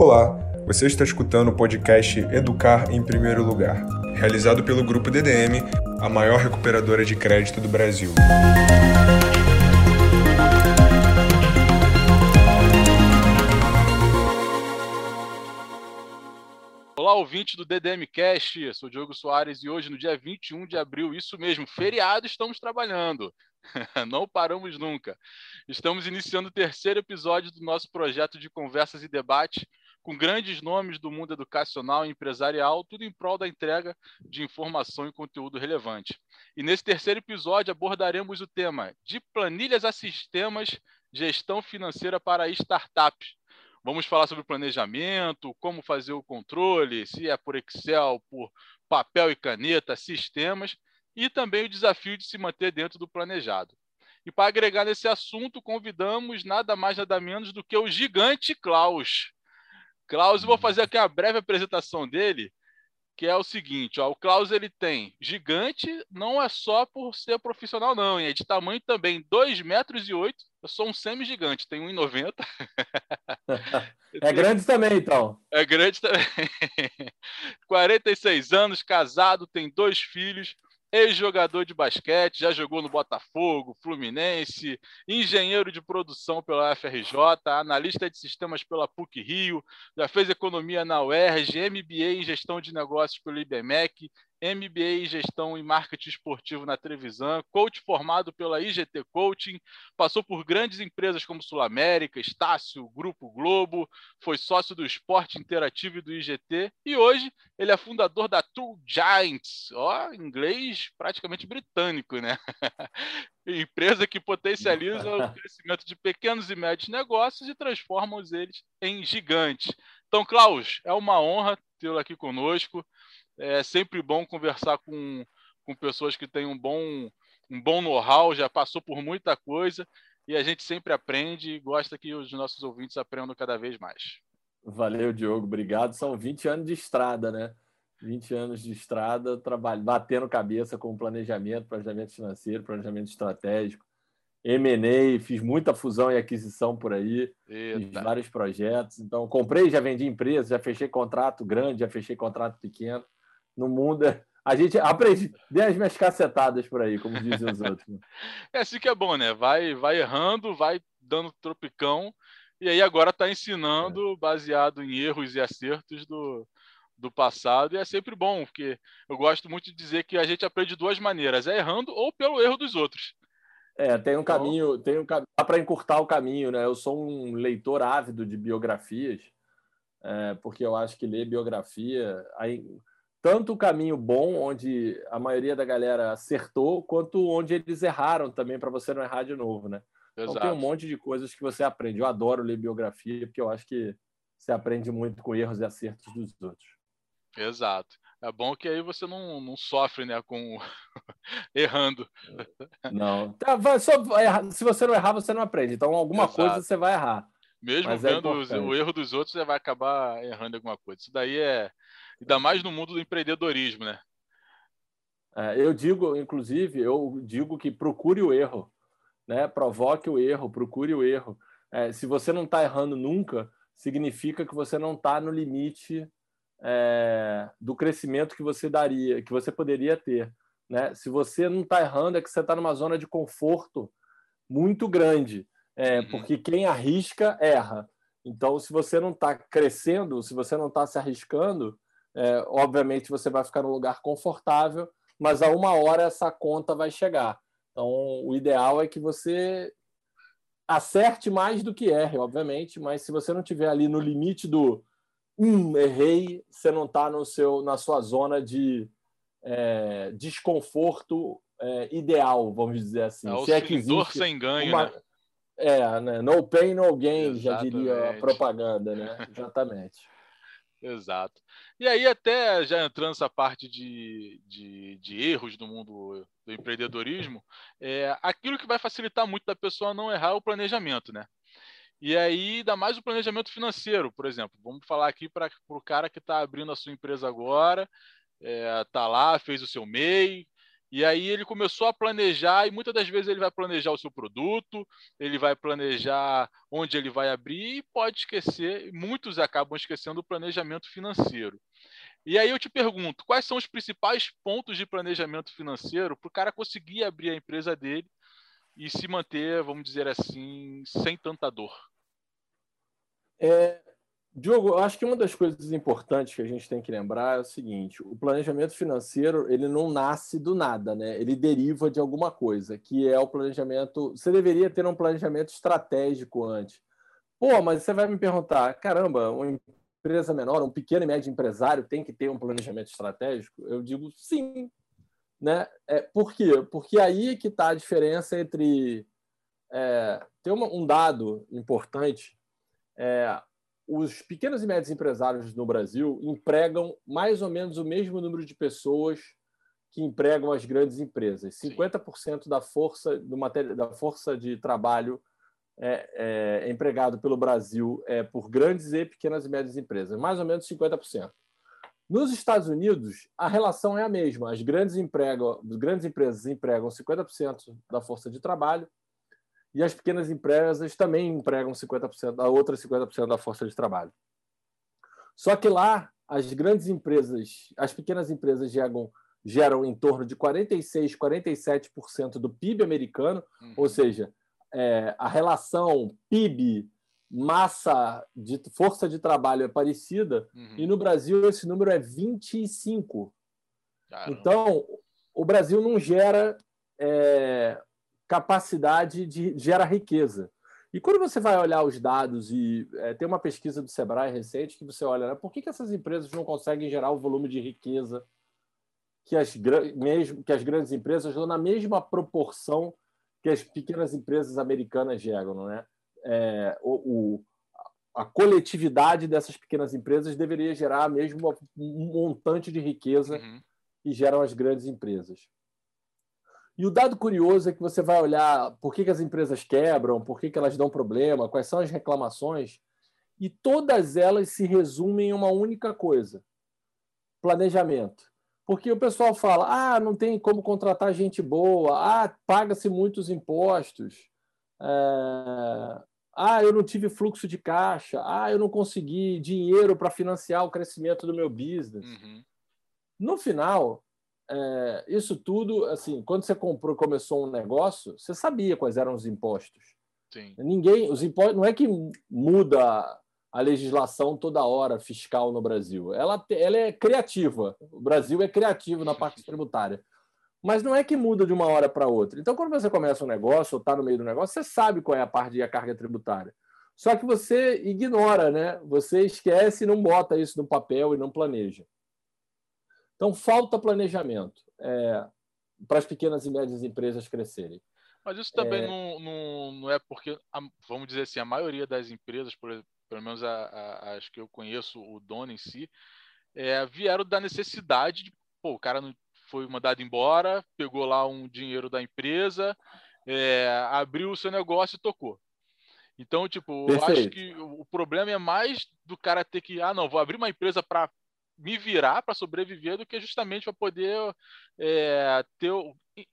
Olá, você está escutando o podcast Educar em Primeiro Lugar, realizado pelo Grupo DDM, a maior recuperadora de crédito do Brasil. Olá, ouvinte do DDM Cast, sou Diogo Soares e hoje, no dia 21 de abril, isso mesmo, feriado, estamos trabalhando. Não paramos nunca. Estamos iniciando o terceiro episódio do nosso projeto de conversas e debate com grandes nomes do mundo educacional e empresarial, tudo em prol da entrega de informação e conteúdo relevante. E nesse terceiro episódio abordaremos o tema de planilhas a sistemas, gestão financeira para startups. Vamos falar sobre planejamento, como fazer o controle, se é por Excel, por papel e caneta, sistemas e também o desafio de se manter dentro do planejado. E para agregar nesse assunto, convidamos nada mais nada menos do que o gigante Klaus. Klaus, vou fazer aqui uma breve apresentação dele, que é o seguinte, ó, o Klaus ele tem gigante, não é só por ser profissional não, é de tamanho também, 2 metros e 8, eu sou um semi-gigante, tenho 1,90. é grande também, então. É grande também. 46 anos, casado, tem dois filhos, ex-jogador de basquete, já jogou no Botafogo, Fluminense, engenheiro de produção pela FRJ, analista de sistemas pela PUC Rio, já fez economia na UERJ, MBA em gestão de negócios pelo IBMEC, MBA em Gestão e Marketing Esportivo na Trevisan, coach formado pela IGT Coaching, passou por grandes empresas como Sul América, Estácio, Grupo Globo, foi sócio do Esporte Interativo e do IGT, e hoje ele é fundador da True Giants, ó, inglês praticamente britânico, né? Empresa que potencializa o crescimento de pequenos e médios negócios e transforma eles em gigantes. Então, Klaus, é uma honra tê-lo aqui conosco. É sempre bom conversar com, com pessoas que têm um bom, um bom know-how, já passou por muita coisa, e a gente sempre aprende e gosta que os nossos ouvintes aprendam cada vez mais. Valeu, Diogo, obrigado. São 20 anos de estrada, né? 20 anos de estrada, trabalho, batendo cabeça com planejamento, planejamento financeiro, planejamento estratégico, M&A, fiz muita fusão e aquisição por aí, Eita. fiz vários projetos. Então, comprei, já vendi empresa, já fechei contrato grande, já fechei contrato pequeno no mundo. A gente aprende, dê as minhas cacetadas por aí, como dizem os outros. Né? É assim que é bom, né? Vai, vai errando, vai dando tropicão, e aí agora está ensinando é. baseado em erros e acertos do, do passado, e é sempre bom, porque eu gosto muito de dizer que a gente aprende de duas maneiras, é errando ou pelo erro dos outros. É, tem um então... caminho, tem um dá para encurtar o caminho, né? Eu sou um leitor ávido de biografias, é, porque eu acho que ler biografia, aí, tanto o caminho bom, onde a maioria da galera acertou, quanto onde eles erraram também, para você não errar de novo, né? Exato. Então tem um monte de coisas que você aprende. Eu adoro ler biografia, porque eu acho que você aprende muito com erros e acertos dos outros. Exato. É bom que aí você não, não sofre né, com errando. Não. Tá, se você não errar, você não aprende. Então, alguma Exato. coisa você vai errar. Mesmo Mas é vendo é o erro dos outros, você vai acabar errando alguma coisa. Isso daí é Ainda mais no mundo do empreendedorismo, né? É, eu digo, inclusive, eu digo que procure o erro, né? Provoque o erro, procure o erro. É, se você não está errando nunca, significa que você não está no limite é, do crescimento que você daria, que você poderia ter. Né? Se você não está errando, é que você está numa zona de conforto muito grande, é, uhum. porque quem arrisca erra. Então, se você não está crescendo, se você não está se arriscando, é, obviamente você vai ficar num lugar confortável, mas a uma hora essa conta vai chegar. Então, o ideal é que você acerte mais do que erre, obviamente, mas se você não tiver ali no limite do hum, errei, você não está no seu na sua zona de é, desconforto é, ideal, vamos dizer assim. É, se é que existe sem ganho, uma... né? É, né? no pain, no gain, Exatamente. já diria a propaganda, né? Exatamente. Exato. E aí, até já entrando nessa parte de, de, de erros do mundo do empreendedorismo, é, aquilo que vai facilitar muito da pessoa não errar é o planejamento, né? E aí, ainda mais o planejamento financeiro, por exemplo. Vamos falar aqui para o cara que está abrindo a sua empresa agora, está é, tá lá, fez o seu MEI, E aí ele começou a planejar, e muitas das vezes ele vai planejar o seu produto, ele vai planejar onde ele vai abrir, e pode esquecer, muitos acabam esquecendo o planejamento financeiro. E aí eu te pergunto, quais são os principais pontos de planejamento financeiro para o cara conseguir abrir a empresa dele e se manter, vamos dizer assim, sem tanta dor? É, Diogo, eu acho que uma das coisas importantes que a gente tem que lembrar é o seguinte: o planejamento financeiro ele não nasce do nada, né? Ele deriva de alguma coisa, que é o planejamento. Você deveria ter um planejamento estratégico antes. Pô, mas você vai me perguntar, caramba, uma empresa menor, um pequeno e médio empresário tem que ter um planejamento estratégico? Eu digo sim, né? É, por quê? Porque aí é que está a diferença entre é, ter uma, um dado importante. É, os pequenos e médios empresários no Brasil empregam mais ou menos o mesmo número de pessoas que empregam as grandes empresas. 50% da força, do matéria, da força de trabalho é, é, empregado pelo Brasil é por grandes e pequenas e médias empresas, mais ou menos 50%. Nos Estados Unidos, a relação é a mesma. As grandes, empregam, as grandes empresas empregam 50% da força de trabalho e as pequenas empresas também empregam 50%, a outra 50% da força de trabalho. Só que lá, as grandes empresas, as pequenas empresas geram, geram em torno de 46%, 47% do PIB americano, uhum. ou seja, é, a relação PIB massa de força de trabalho é parecida, uhum. e no Brasil esse número é 25. Caramba. Então, o Brasil não gera é, capacidade de gera riqueza. E quando você vai olhar os dados, e é, tem uma pesquisa do Sebrae recente que você olha, né, por que, que essas empresas não conseguem gerar o volume de riqueza que as, mesmo, que as grandes empresas dão na mesma proporção que as pequenas empresas americanas geram? Não é? é o, o, a coletividade dessas pequenas empresas deveria gerar mesmo um montante de riqueza uhum. que geram as grandes empresas. E o dado curioso é que você vai olhar por que, que as empresas quebram, por que, que elas dão problema, quais são as reclamações, e todas elas se resumem em uma única coisa: planejamento. Porque o pessoal fala: ah, não tem como contratar gente boa, ah, paga-se muitos impostos, é... ah, eu não tive fluxo de caixa, ah, eu não consegui dinheiro para financiar o crescimento do meu business. Uhum. No final, é, isso tudo, assim, quando você comprou, começou um negócio, você sabia quais eram os impostos. Sim. Ninguém, os impostos, não é que muda a legislação toda hora fiscal no Brasil. Ela, ela é criativa. O Brasil é criativo na parte tributária. Mas não é que muda de uma hora para outra. Então, quando você começa um negócio ou está no meio do negócio, você sabe qual é a parte de a carga tributária. Só que você ignora, né? Você esquece e não bota isso no papel e não planeja. Então, falta planejamento é, para as pequenas e médias empresas crescerem. Mas isso também é... Não, não, não, é porque, vamos dizer assim, a maioria das empresas, por, pelo menos a, a, as que eu conheço, o dono em si, é, vieram da necessidade de, pô, o cara não foi mandado embora, pegou lá um dinheiro da empresa, é, abriu o seu negócio e tocou. Então, tipo, eu acho que o problema é mais do cara ter que, ah, não, vou abrir uma empresa para me virar para sobreviver do que justamente para poder é, ter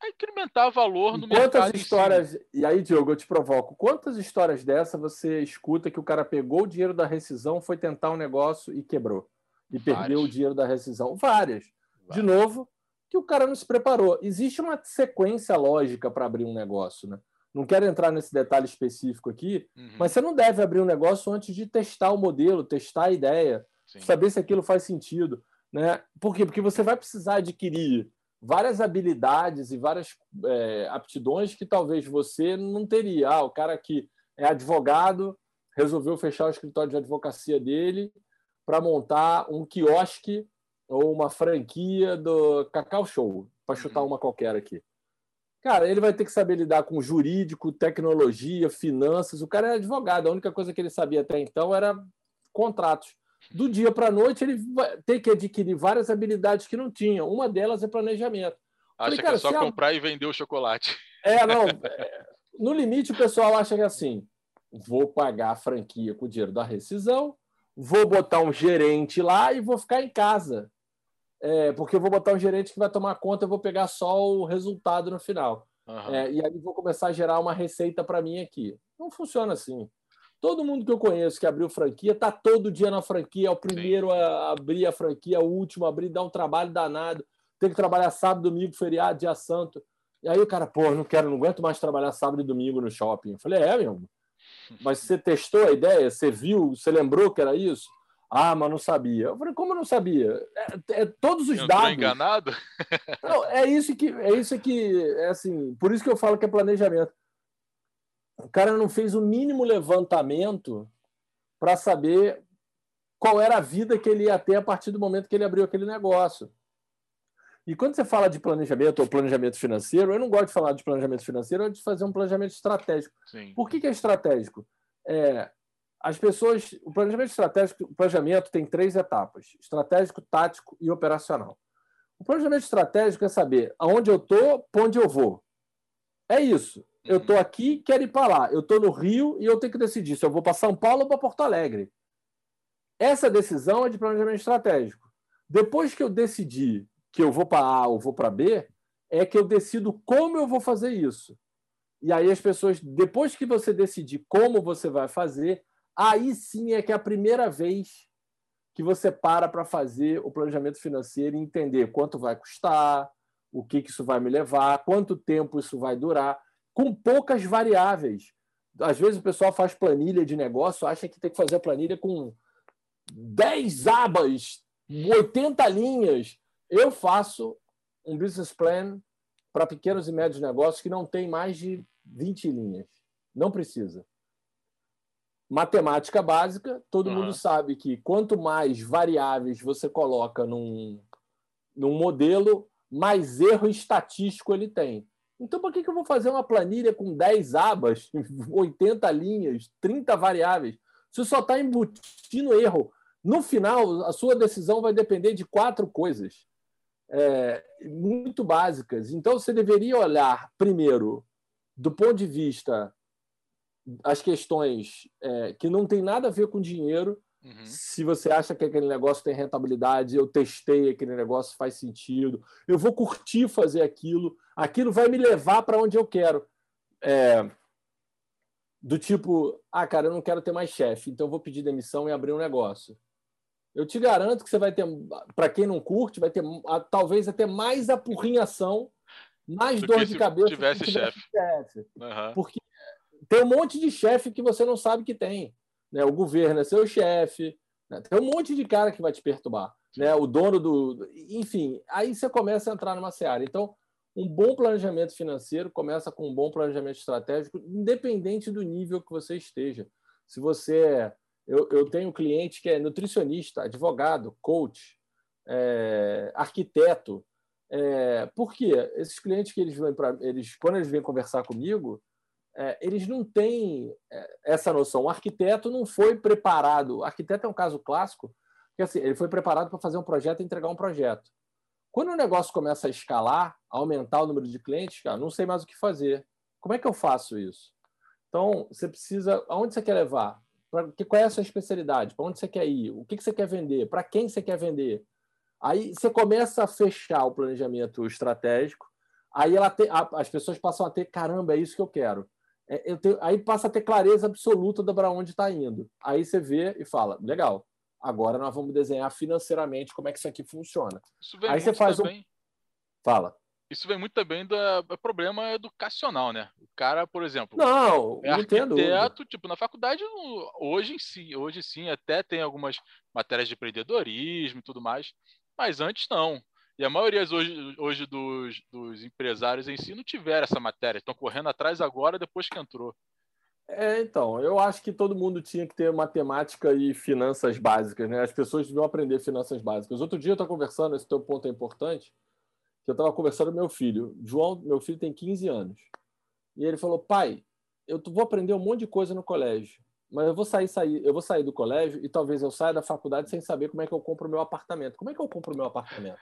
incrementar valor no quantas mercado. histórias si. e aí Diogo eu te provoco quantas histórias dessa você escuta que o cara pegou o dinheiro da rescisão foi tentar um negócio e quebrou e Várias. perdeu o dinheiro da rescisão Várias. Várias de novo que o cara não se preparou existe uma sequência lógica para abrir um negócio né não quero entrar nesse detalhe específico aqui uhum. mas você não deve abrir um negócio antes de testar o modelo testar a ideia Sim. saber se aquilo faz sentido. Né? Por quê? Porque você vai precisar adquirir várias habilidades e várias é, aptidões que talvez você não teria. Ah, o cara que é advogado resolveu fechar o escritório de advocacia dele para montar um quiosque ou uma franquia do Cacau Show, para chutar uhum. uma qualquer aqui. Cara, ele vai ter que saber lidar com jurídico, tecnologia, finanças. O cara é advogado, a única coisa que ele sabia até então era contratos do dia para a noite ele vai ter que adquirir várias habilidades que não tinha. Uma delas é planejamento. Acha Falei, que é só comprar a... e vender o chocolate. É, não. É, no limite, o pessoal acha que é assim: vou pagar a franquia com o dinheiro da rescisão, vou botar um gerente lá e vou ficar em casa. é, porque eu vou botar um gerente que vai tomar conta, eu vou pegar só o resultado no final. Uhum. É, e aí vou começar a gerar uma receita para mim aqui. Não funciona assim. Todo mundo que eu conheço que abriu franquia está todo dia na franquia, é o primeiro Sim. a abrir a franquia, é o último a abrir, dá um trabalho danado. Tem que trabalhar sábado, domingo, feriado, dia santo. E aí o cara, pô, não quero, não aguento mais trabalhar sábado e domingo no shopping. Eu falei, é, meu. Mas você testou a ideia? Você viu? Você lembrou que era isso? Ah, mas não sabia. Eu falei, como eu não sabia? É, é todos os Entrou dados. enganado? Não, é isso que é isso que é assim. Por isso que eu falo que é planejamento. O cara não fez o mínimo levantamento para saber qual era a vida que ele ia ter a partir do momento que ele abriu aquele negócio. E quando você fala de planejamento ou planejamento financeiro, eu não gosto de falar de planejamento financeiro, eu gosto de fazer um planejamento estratégico. Sim. Por que, que é estratégico? É, as pessoas, o planejamento estratégico, o planejamento tem três etapas: estratégico, tático e operacional. O planejamento estratégico é saber aonde eu estou, para onde eu vou. É isso. Eu estou aqui, quero ir para lá. Eu estou no Rio e eu tenho que decidir se eu vou para São Paulo ou para Porto Alegre. Essa decisão é de planejamento estratégico. Depois que eu decidi que eu vou para A ou vou para B, é que eu decido como eu vou fazer isso. E aí as pessoas, depois que você decidir como você vai fazer, aí sim é que é a primeira vez que você para para fazer o planejamento financeiro e entender quanto vai custar, o que, que isso vai me levar, quanto tempo isso vai durar, com poucas variáveis. Às vezes o pessoal faz planilha de negócio, acha que tem que fazer a planilha com 10 abas, 80 linhas. Eu faço um business plan para pequenos e médios negócios que não tem mais de 20 linhas. Não precisa. Matemática básica, todo uhum. mundo sabe que quanto mais variáveis você coloca num, num modelo, mais erro estatístico ele tem. Então, por que, que eu vou fazer uma planilha com 10 abas, 80 linhas, 30 variáveis? Você só está embutindo erro. No final, a sua decisão vai depender de quatro coisas é, muito básicas. Então, você deveria olhar, primeiro, do ponto de vista as questões é, que não tem nada a ver com dinheiro. Uhum. Se você acha que aquele negócio tem rentabilidade, eu testei aquele negócio, faz sentido, eu vou curtir fazer aquilo, aquilo vai me levar para onde eu quero. É, do tipo, ah, cara, eu não quero ter mais chefe, então eu vou pedir demissão e abrir um negócio. Eu te garanto que você vai ter, para quem não curte, vai ter talvez até mais apurrinhação, mais Do dor de cabeça. Tivesse chefe. chefe. Uhum. Porque tem um monte de chefe que você não sabe que tem. Né? O governo é seu chefe, né? tem um monte de cara que vai te perturbar. Né? O dono do. Enfim, aí você começa a entrar numa seara. Então, um bom planejamento financeiro começa com um bom planejamento estratégico, independente do nível que você esteja. Se você é eu, eu tenho um cliente que é nutricionista, advogado, coach, é, arquiteto. É, por quê? Esses clientes que eles vêm para eles, quando eles vêm conversar comigo, eles não têm é, essa noção. O arquiteto não foi preparado. O arquiteto é um caso clássico, porque assim, ele foi preparado para fazer um projeto e entregar um projeto. Quando o negócio começa a escalar, a aumentar o número de clientes, cara, não sei mais o que fazer. Como é que eu faço isso? Então, você precisa. Aonde você quer levar? Pra, que, qual é a sua especialidade? Para onde você quer ir? O que, que você quer vender? Para quem você quer vender? Aí você começa a fechar o planejamento estratégico, aí ela te, a, as pessoas passam a ter, caramba, é isso que eu quero. É, eu tenho, aí passa a ter clareza absoluta para onde está indo. Aí você vê e fala, legal, agora nós vamos desenhar financeiramente como é que isso aqui funciona. aí você faz também. um. Fala isso vem muito também do, do, problema educacional, né? O cara, por exemplo, não, é arquiteto, tipo, na faculdade, hoje sim, hoje sim, até tem algumas matérias de empreendedorismo e tudo mais, mas antes não. E a maioria hoje, hoje dos, dos empresários em si não tiveram essa matéria, estão correndo atrás agora, depois que entrou. É, então, eu acho que todo mundo tinha que ter matemática e finanças básicas, né? As pessoas deviam aprender finanças básicas. Outro dia eu estou conversando, esse teu ponto é importante, que eu estava conversando com meu filho. João, meu filho tem 15 anos. E ele falou: "Pai, eu vou aprender um monte de coisa no colégio, mas eu vou sair, sair, eu vou sair do colégio e talvez eu saia da faculdade sem saber como é que eu compro o meu apartamento. Como é que eu compro o meu apartamento?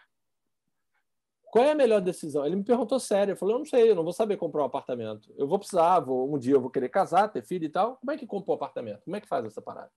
Qual é a melhor decisão? Ele me perguntou sério. Eu falei: "Eu não sei, eu não vou saber comprar um apartamento. Eu vou precisar, vou, um dia eu vou querer casar, ter filho e tal. Como é que compra um apartamento? Como é que faz essa parada?"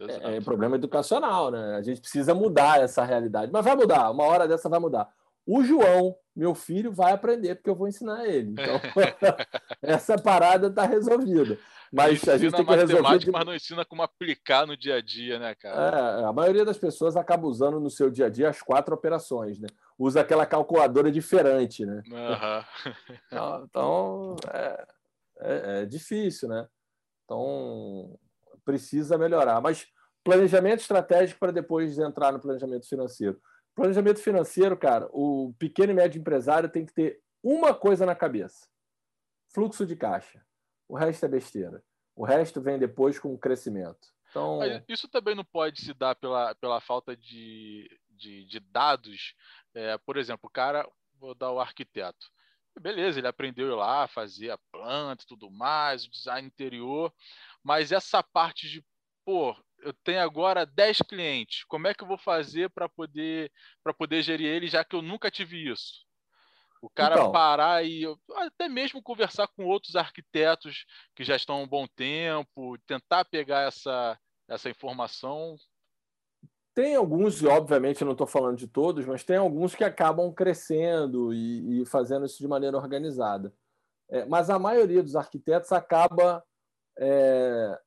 É, é problema educacional, né? A gente precisa mudar essa realidade. Mas vai mudar, uma hora dessa vai mudar. O João, meu filho, vai aprender porque eu vou ensinar ele. Então, essa parada está resolvida. Mas a gente tem que resolver. De... Mas não ensina como aplicar no dia a dia, né, cara? É, a maioria das pessoas acaba usando no seu dia a dia as quatro operações, né? Usa aquela calculadora diferente, né? Uhum. então, é, é, é difícil, né? Então, precisa melhorar. Mas planejamento estratégico para depois entrar no planejamento financeiro. Planejamento financeiro, cara, o pequeno e médio empresário tem que ter uma coisa na cabeça: fluxo de caixa. O resto é besteira. O resto vem depois com o crescimento. Então... Mas isso também não pode se dar pela, pela falta de, de, de dados. É, por exemplo, o cara, vou dar o arquiteto. Beleza, ele aprendeu lá, fazer a planta e tudo mais, o design interior, mas essa parte de, pô, eu tenho agora 10 clientes, como é que eu vou fazer para poder, poder gerir eles, já que eu nunca tive isso? O cara então, parar e até mesmo conversar com outros arquitetos que já estão há um bom tempo, tentar pegar essa, essa informação. Tem alguns, e obviamente eu não estou falando de todos, mas tem alguns que acabam crescendo e, e fazendo isso de maneira organizada. É, mas a maioria dos arquitetos acaba é,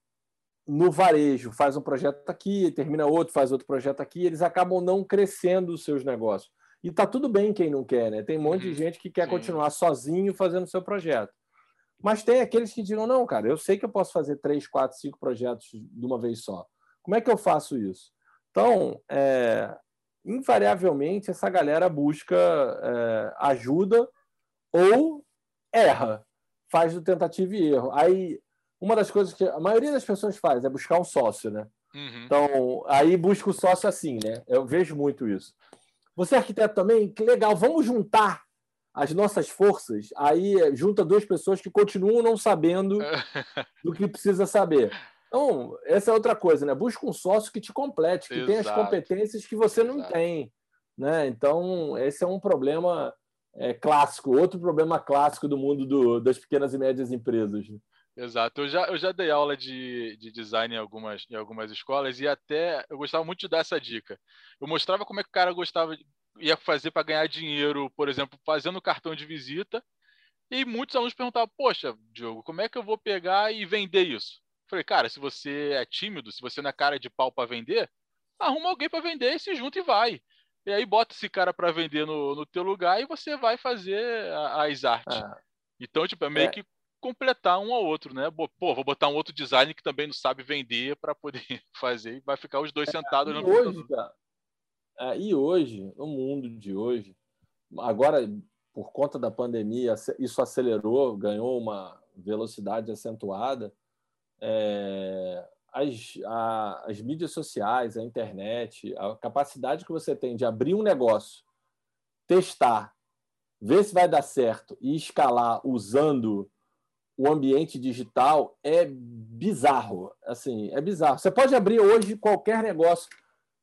no varejo, faz um projeto aqui, termina outro, faz outro projeto aqui, eles acabam não crescendo os seus negócios. E tá tudo bem quem não quer, né? Tem um monte de uhum. gente que quer Sim. continuar sozinho fazendo o seu projeto. Mas tem aqueles que digam, não, cara, eu sei que eu posso fazer três, quatro, cinco projetos de uma vez só. Como é que eu faço isso? Então, é, invariavelmente, essa galera busca é, ajuda ou erra, faz do tentativa e erro. Aí uma das coisas que a maioria das pessoas faz é buscar um sócio, né? Uhum. Então, aí busca o sócio assim, né? Eu vejo muito isso. Você é arquiteto também? Que legal, vamos juntar as nossas forças. Aí junta duas pessoas que continuam não sabendo do que precisa saber. Então, essa é outra coisa, né? Busca um sócio que te complete, que tenha as competências que você não Exato. tem. Né? Então, esse é um problema é, clássico, outro problema clássico do mundo do, das pequenas e médias empresas. Né? Exato. Eu já, eu já dei aula de, de design em algumas, em algumas escolas e até eu gostava muito de dar essa dica. Eu mostrava como é que o cara gostava, ia fazer para ganhar dinheiro, por exemplo, fazendo cartão de visita. E muitos alunos perguntavam: Poxa, Diogo, como é que eu vou pegar e vender isso? Eu falei, cara, se você é tímido, se você não é cara de pau para vender, arruma alguém para vender e se junta e vai. E aí bota esse cara para vender no, no teu lugar e você vai fazer as artes. Ah. Então, tipo, é meio é. que completar um ao outro, né? Pô, vou botar um outro design que também não sabe vender para poder fazer e vai ficar os dois é, sentados é, no hoje, cara, é, E hoje, no mundo de hoje, agora por conta da pandemia, isso acelerou, ganhou uma velocidade acentuada. É, as, a, as mídias sociais, a internet, a capacidade que você tem de abrir um negócio, testar, ver se vai dar certo e escalar usando o ambiente digital é bizarro. Assim, é bizarro. Você pode abrir hoje qualquer negócio,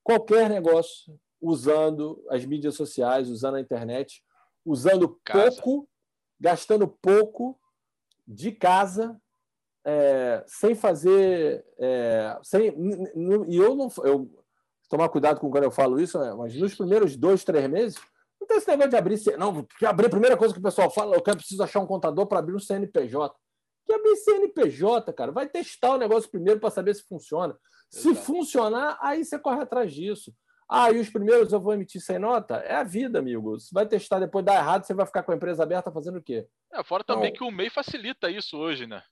qualquer negócio, usando as mídias sociais, usando a internet, usando casa. pouco, gastando pouco de casa, é, sem fazer. É, sem, e eu não. Eu, tomar cuidado com quando eu falo isso, né? mas nos primeiros dois, três meses, não tem esse negócio de abrir. Não, abrir a primeira coisa que o pessoal fala, eu quero preciso achar um contador para abrir um CNPJ. Que abrir CNPJ, cara, vai testar o negócio primeiro para saber se funciona. Se funcionar, aí você corre atrás disso. Ah, e os primeiros eu vou emitir sem nota? É a vida, amigo. Você vai testar, depois dá errado, você vai ficar com a empresa aberta fazendo o quê? É, fora então, também que o MEI facilita isso hoje, né?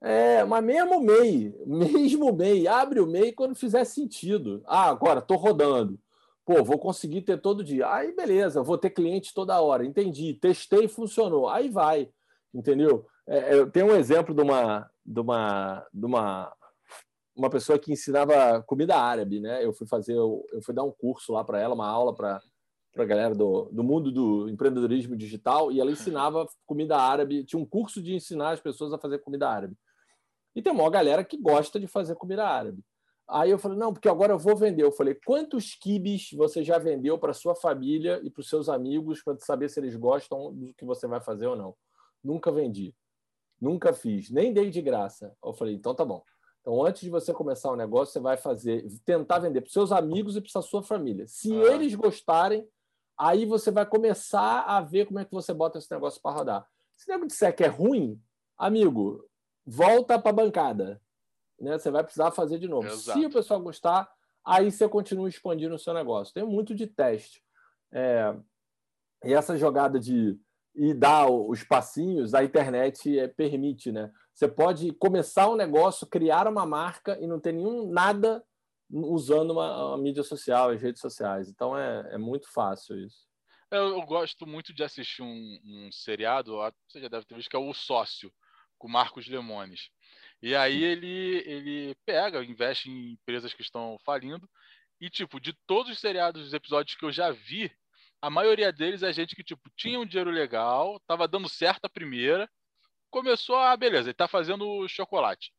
É, mas mesmo MEI, mesmo MEI, abre o MEI quando fizer sentido. Ah, agora, estou rodando. Pô, vou conseguir ter todo dia. Aí, beleza, vou ter cliente toda hora. Entendi, testei funcionou. Aí vai, entendeu? É, eu tenho um exemplo de uma, de uma, de uma, uma pessoa que ensinava comida árabe, né? Eu fui fazer, eu fui dar um curso lá para ela, uma aula para para a galera do, do mundo do empreendedorismo digital e ela ensinava comida árabe. Tinha um curso de ensinar as pessoas a fazer comida árabe. E tem uma galera que gosta de fazer comida árabe. Aí eu falei, não, porque agora eu vou vender. Eu falei, quantos kibes você já vendeu para sua família e para os seus amigos para saber se eles gostam do que você vai fazer ou não? Nunca vendi. Nunca fiz. Nem dei de graça. Eu falei, então tá bom. Então, antes de você começar um negócio, você vai fazer, tentar vender para seus amigos e para sua família. Se ah. eles gostarem, aí você vai começar a ver como é que você bota esse negócio para rodar. Se o nego disser que é ruim, amigo, volta para a bancada. Né? Você vai precisar fazer de novo. Exato. Se o pessoal gostar, aí você continua expandindo o seu negócio. Tem muito de teste. É... E essa jogada de e dar os passinhos, a internet é, permite, né? Você pode começar um negócio, criar uma marca e não ter nenhum nada usando uma, uma mídia social, as redes sociais. Então é, é muito fácil isso. Eu, eu, gosto muito de assistir um, um seriado, você já deve ter visto, que é O Sócio, com Marcos Lemones. E aí ele, ele pega, investe em empresas que estão falindo. E, tipo, de todos os seriados, os episódios que eu já vi, a maioria deles é gente que, tipo, tinha um dinheiro legal, tava dando certo a primeira, começou a, beleza, ele tá fazendo chocolate.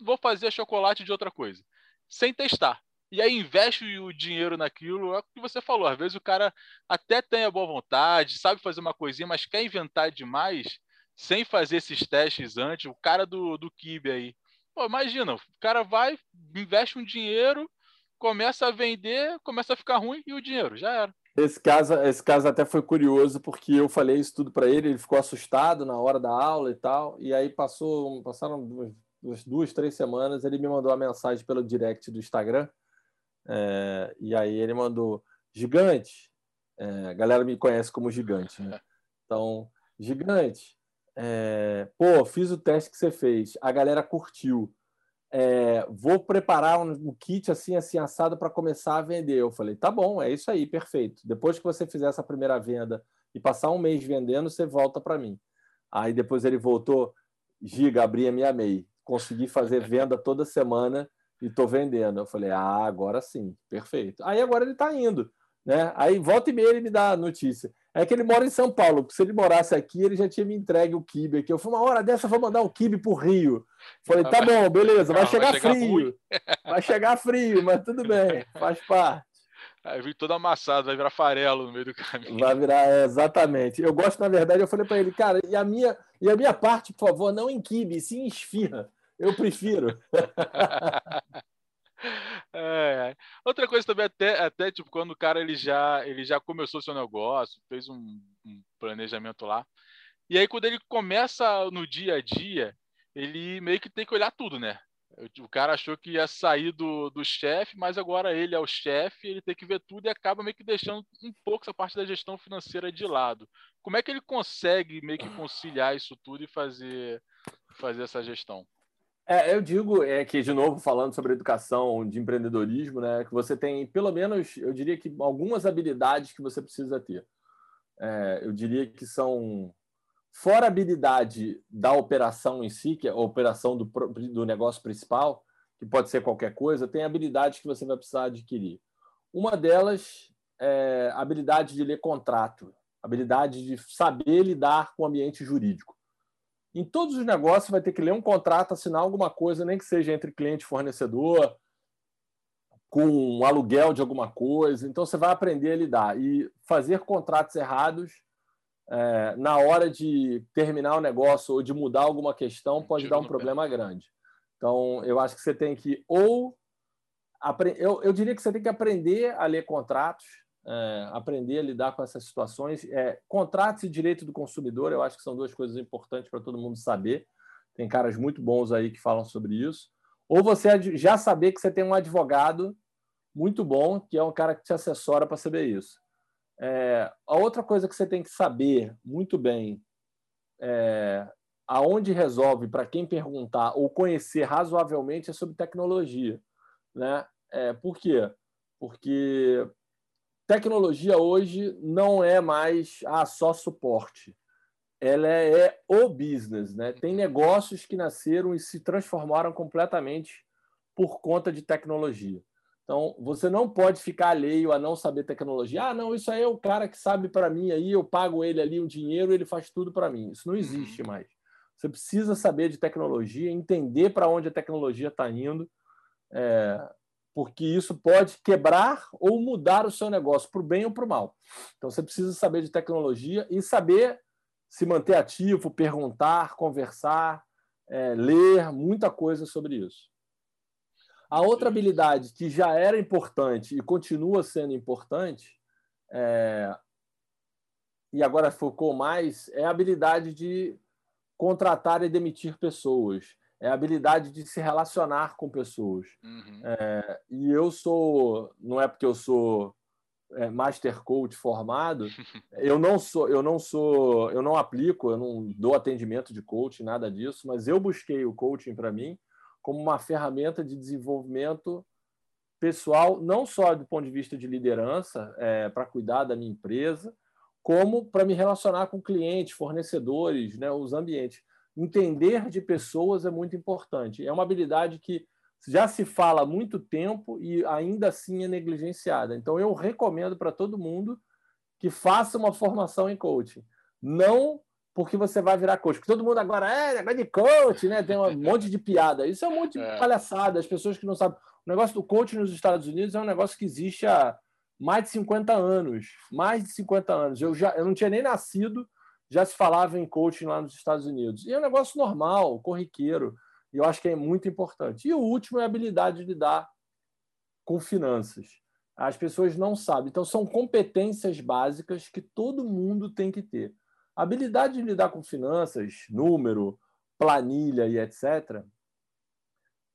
Vou fazer chocolate de outra coisa. Sem testar. E aí investe o dinheiro naquilo, é o que você falou. Às vezes o cara até tem a boa vontade, sabe fazer uma coisinha, mas quer inventar demais sem fazer esses testes antes. O cara do, do Kibe aí. Pô, imagina, o cara vai, investe um dinheiro, começa a vender, começa a ficar ruim e o dinheiro já era. Esse caso, esse caso até foi curioso, porque eu falei isso tudo para ele, ele ficou assustado na hora da aula e tal, e aí passou, passaram duas, duas três semanas, ele me mandou uma mensagem pelo direct do Instagram, é, e aí ele mandou, gigante, é, a galera me conhece como gigante, né? Então, gigante, é, pô, fiz o teste que você fez, a galera curtiu, é, vou preparar um, um, kit assim, assim, assado para começar a vender. Eu falei, tá bom, é isso aí, perfeito. Depois que você fizer essa primeira venda e passar um mês vendendo, você volta para mim. Aí depois ele voltou, Giga, abri a minha MEI. Consegui fazer venda toda semana e estou vendendo. Eu falei, ah, agora sim, perfeito. Aí agora ele está indo. Né? Aí volta e meia ele me dá a notícia. É que ele mora em São Paulo, porque se ele morasse aqui, ele já tinha me entregue o kibe aqui. Eu falei, uma hora dessa, eu vou mandar o kibe pro Rio. Falei, tá bom, beleza, vai, chegar, vai chegar frio. Vai chegar frio, mas tudo bem, faz parte. Aí vem todo amassado, vai virar farelo no meio do caminho. Vai virar, é, exatamente. Eu gosto, na verdade, eu falei para ele, cara, e a, minha, e a minha parte, por favor, não em kibe, sim em esfirra. Eu prefiro. É, outra coisa também, até, até tipo, quando o cara ele já, ele já começou seu negócio, fez um, um planejamento lá, e aí quando ele começa no dia a dia, ele meio que tem que olhar tudo, né? O cara achou que ia sair do, do chefe, mas agora ele é o chefe, ele tem que ver tudo e acaba meio que deixando um pouco essa parte da gestão financeira de lado. Como é que ele consegue meio que conciliar isso tudo e fazer, fazer essa gestão? É, eu digo é que, de novo, falando sobre educação de empreendedorismo, né, que você tem, pelo menos, eu diria que algumas habilidades que você precisa ter. É, eu diria que são, fora a habilidade da operação em si, que é a operação do, do negócio principal, que pode ser qualquer coisa, tem habilidades que você vai precisar adquirir. Uma delas é a habilidade de ler contrato, habilidade de saber lidar com o ambiente jurídico. Em todos os negócios, vai ter que ler um contrato, assinar alguma coisa, nem que seja entre cliente e fornecedor, com um aluguel de alguma coisa. Então, você vai aprender a lidar. E fazer contratos errados é, na hora de terminar o negócio ou de mudar alguma questão pode dar um problema grande. Então, eu acho que você tem que ou. Eu, eu diria que você tem que aprender a ler contratos, é, aprender a lidar com essas situações. É, contratos e direito do consumidor, eu acho que são duas coisas importantes para todo mundo saber. Tem caras muito bons aí que falam sobre isso. Ou você já saber que você tem um advogado muito bom, que é um cara que te assessora para saber isso. É, a outra coisa que você tem que saber muito bem é, aonde resolve, para quem perguntar, ou conhecer razoavelmente é sobre tecnologia. Né? É, por quê? Porque tecnologia hoje não é mais ah, só suporte. Ela é, é o business. Né? Tem negócios que nasceram e se transformaram completamente por conta de tecnologia. Então, você não pode ficar alheio a não saber tecnologia. Ah, não, isso aí é o cara que sabe para mim aí, eu pago ele ali um dinheiro, ele faz tudo para mim. Isso não existe mais. Você precisa saber de tecnologia, entender para onde a tecnologia está indo. É, porque isso pode quebrar ou mudar o seu negócio para o bem ou para o mal. Então você precisa saber de tecnologia e saber se manter ativo, perguntar, conversar, é, ler muita coisa sobre isso. A outra habilidade que já era importante e continua sendo importante, é... e agora focou mais, é a habilidade de contratar e demitir pessoas. É a habilidade de se relacionar com pessoas. Uhum. É... e eu sou, não é porque eu sou é, master coach formado, eu não sou, eu não sou, eu não aplico, eu não dou atendimento de coaching, nada disso, mas eu busquei o coaching para mim como uma ferramenta de desenvolvimento pessoal, não só do ponto de vista de liderança, é, para cuidar da minha empresa, como para me relacionar com clientes, fornecedores, né, os ambientes. Entender de pessoas é muito importante. É uma habilidade que já se fala há muito tempo e ainda assim é negligenciada. Então, eu recomendo para todo mundo que faça uma formação em coaching. Não porque você vai virar coach. Porque todo mundo agora é negócio de coach, né? Tem um monte de piada. Isso é um monte de é. palhaçada. As pessoas que não sabem. O negócio do coach nos Estados Unidos é um negócio que existe há mais de 50 anos. Mais de 50 anos. Eu, já, eu não tinha nem nascido, já se falava em coaching lá nos Estados Unidos. E é um negócio normal, corriqueiro. E eu acho que é muito importante. E o último é a habilidade de lidar com finanças. As pessoas não sabem. Então, são competências básicas que todo mundo tem que ter. A habilidade de lidar com finanças, número, planilha e etc.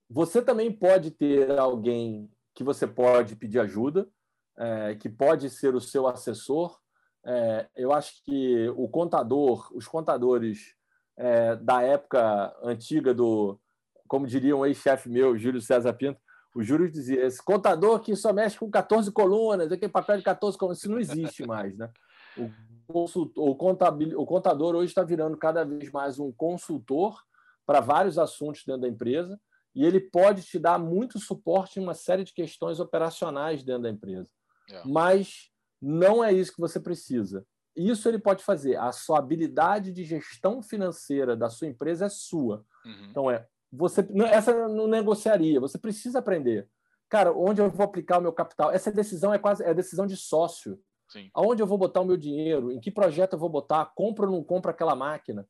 Você também pode ter alguém que você pode pedir ajuda, é, que pode ser o seu assessor. É, eu acho que o contador, os contadores é, da época antiga do, como diria um ex-chefe meu, Júlio César Pinto, o Júlio dizia: esse contador que só mexe com 14 colunas, aquele papel de 14 colunas, isso não existe mais. Né? O consultor, o, contabil, o contador hoje está virando cada vez mais um consultor para vários assuntos dentro da empresa e ele pode te dar muito suporte em uma série de questões operacionais dentro da empresa. É. Mas não é isso que você precisa. Isso ele pode fazer. A sua habilidade de gestão financeira da sua empresa é sua. Uhum. Então é você essa não negociaria. Você precisa aprender. Cara, onde eu vou aplicar o meu capital? Essa decisão é quase é decisão de sócio. Sim. Aonde eu vou botar o meu dinheiro? Em que projeto eu vou botar? Compro ou não compro aquela máquina?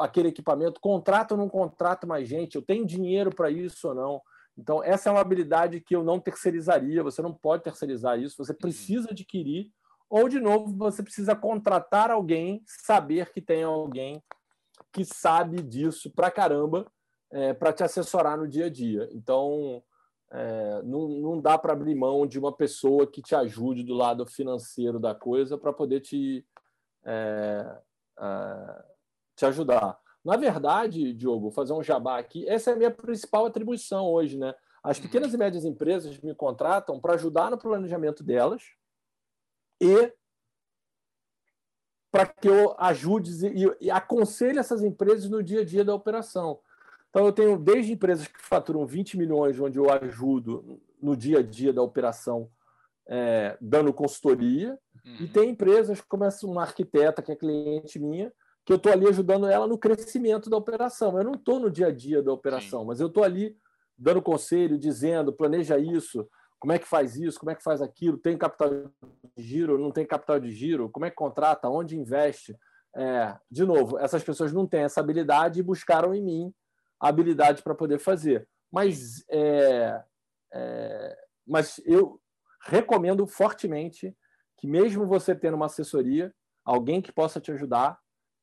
Aquele equipamento? Contrato ou não contrato mais gente? Eu tenho dinheiro para isso ou não? Então, essa é uma habilidade que eu não terceirizaria. Você não pode terceirizar isso. Você uhum. precisa adquirir. Ou, de novo, você precisa contratar alguém, saber que tem alguém que sabe disso pra caramba é, para te assessorar no dia a dia. Então, é, não, não dá para abrir mão de uma pessoa que te ajude do lado financeiro da coisa para poder te, é, é, te ajudar. Na verdade, Diogo, fazer um jabá aqui, essa é a minha principal atribuição hoje. Né? As pequeas e médias empresas me contratam para ajudar no planejamento delas e para que eu ajude e, e aconselhe essas empresas no dia a dia da operação. Então, eu tenho desde empresas que faturam 20 milhões, onde eu ajudo no dia a dia da operação, é, dando consultoria, uhum. e tem empresas como essa, uma arquiteta, que é cliente minha, que eu estou ali ajudando ela no crescimento da operação. Eu não estou no dia a dia da operação, Sim. mas eu estou ali dando conselho, dizendo, planeja isso, como é que faz isso, como é que faz aquilo, tem capital de giro, não tem capital de giro, como é que contrata, onde investe. É, de novo, essas pessoas não têm essa habilidade e buscaram em mim habilidade para poder fazer. Mas, é, é, mas eu recomendo fortemente que, mesmo você tendo uma assessoria, alguém que possa te ajudar,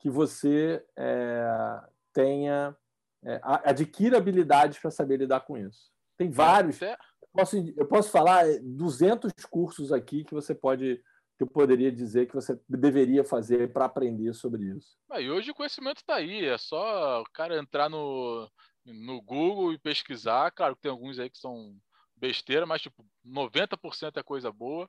que você é, tenha é, adquira habilidades para saber lidar com isso. Tem vários. Eu posso, eu posso falar 200 cursos aqui que você pode que eu poderia dizer que você deveria fazer para aprender sobre isso? Ah, e hoje o conhecimento está aí, é só o cara entrar no, no Google e pesquisar. Claro que tem alguns aí que são besteira, mas tipo, 90% é coisa boa.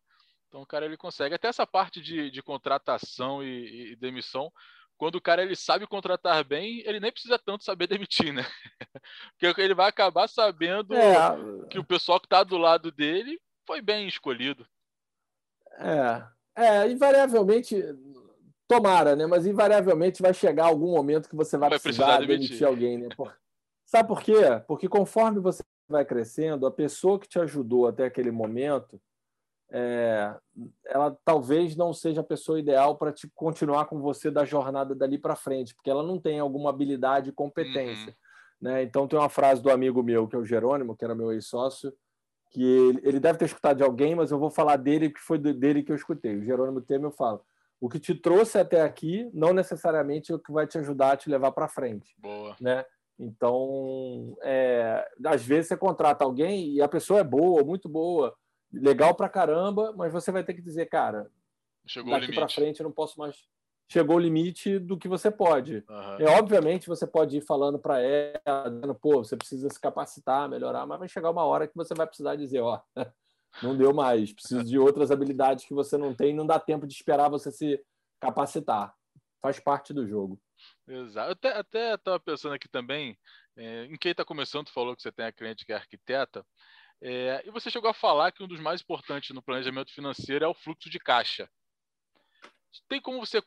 Então o cara ele consegue. Até essa parte de, de contratação e, e, demissão, quando o cara ele sabe contratar bem, ele nem precisa tanto saber demitir, né? Porque ele vai acabar sabendo é... que o pessoal que está do lado dele foi bem escolhido. É, é, invariavelmente, tomara, né? Mas invariavelmente vai chegar algum momento que você vai, vai precisar, precisar demitir. demitir alguém, né? Por... Sabe por quê? Porque conforme você vai crescendo, a pessoa que te ajudou até aquele momento, é, ela talvez não seja a pessoa ideal para tipo, continuar com você da jornada dali para frente, porque ela não tem alguma habilidade e competência. Uhum. Né? Então, tem uma frase do amigo meu, que é o Jerônimo, que era meu ex-sócio, que ele, ele, deve ter escutado de alguém, mas eu vou falar dele, que foi dele que eu escutei. O Jerônimo Temer fala: o que te trouxe até aqui não necessariamente é o que vai te ajudar a te levar para frente. Boa. Né? Então, é, às vezes você contrata alguém e a pessoa é boa, muito boa, legal pra caramba, mas você vai ter que dizer, cara, Chegou daqui para frente eu não posso mais. Chegou o limite do que você pode. Uhum. É obviamente você pode ir falando para ela, dizendo, pô, você precisa se capacitar, melhorar, mas vai chegar uma hora que você vai precisar dizer, ó, não deu mais, preciso de outras habilidades que você não tem, não dá tempo de esperar você se capacitar. Faz parte do jogo. Exato. Até, até estava pensando aqui também, é, em quem está começando, tu falou que você tem a cliente que é arquiteta, é, e você chegou a falar que um dos mais importantes no planejamento financeiro é o fluxo de caixa. Tem como você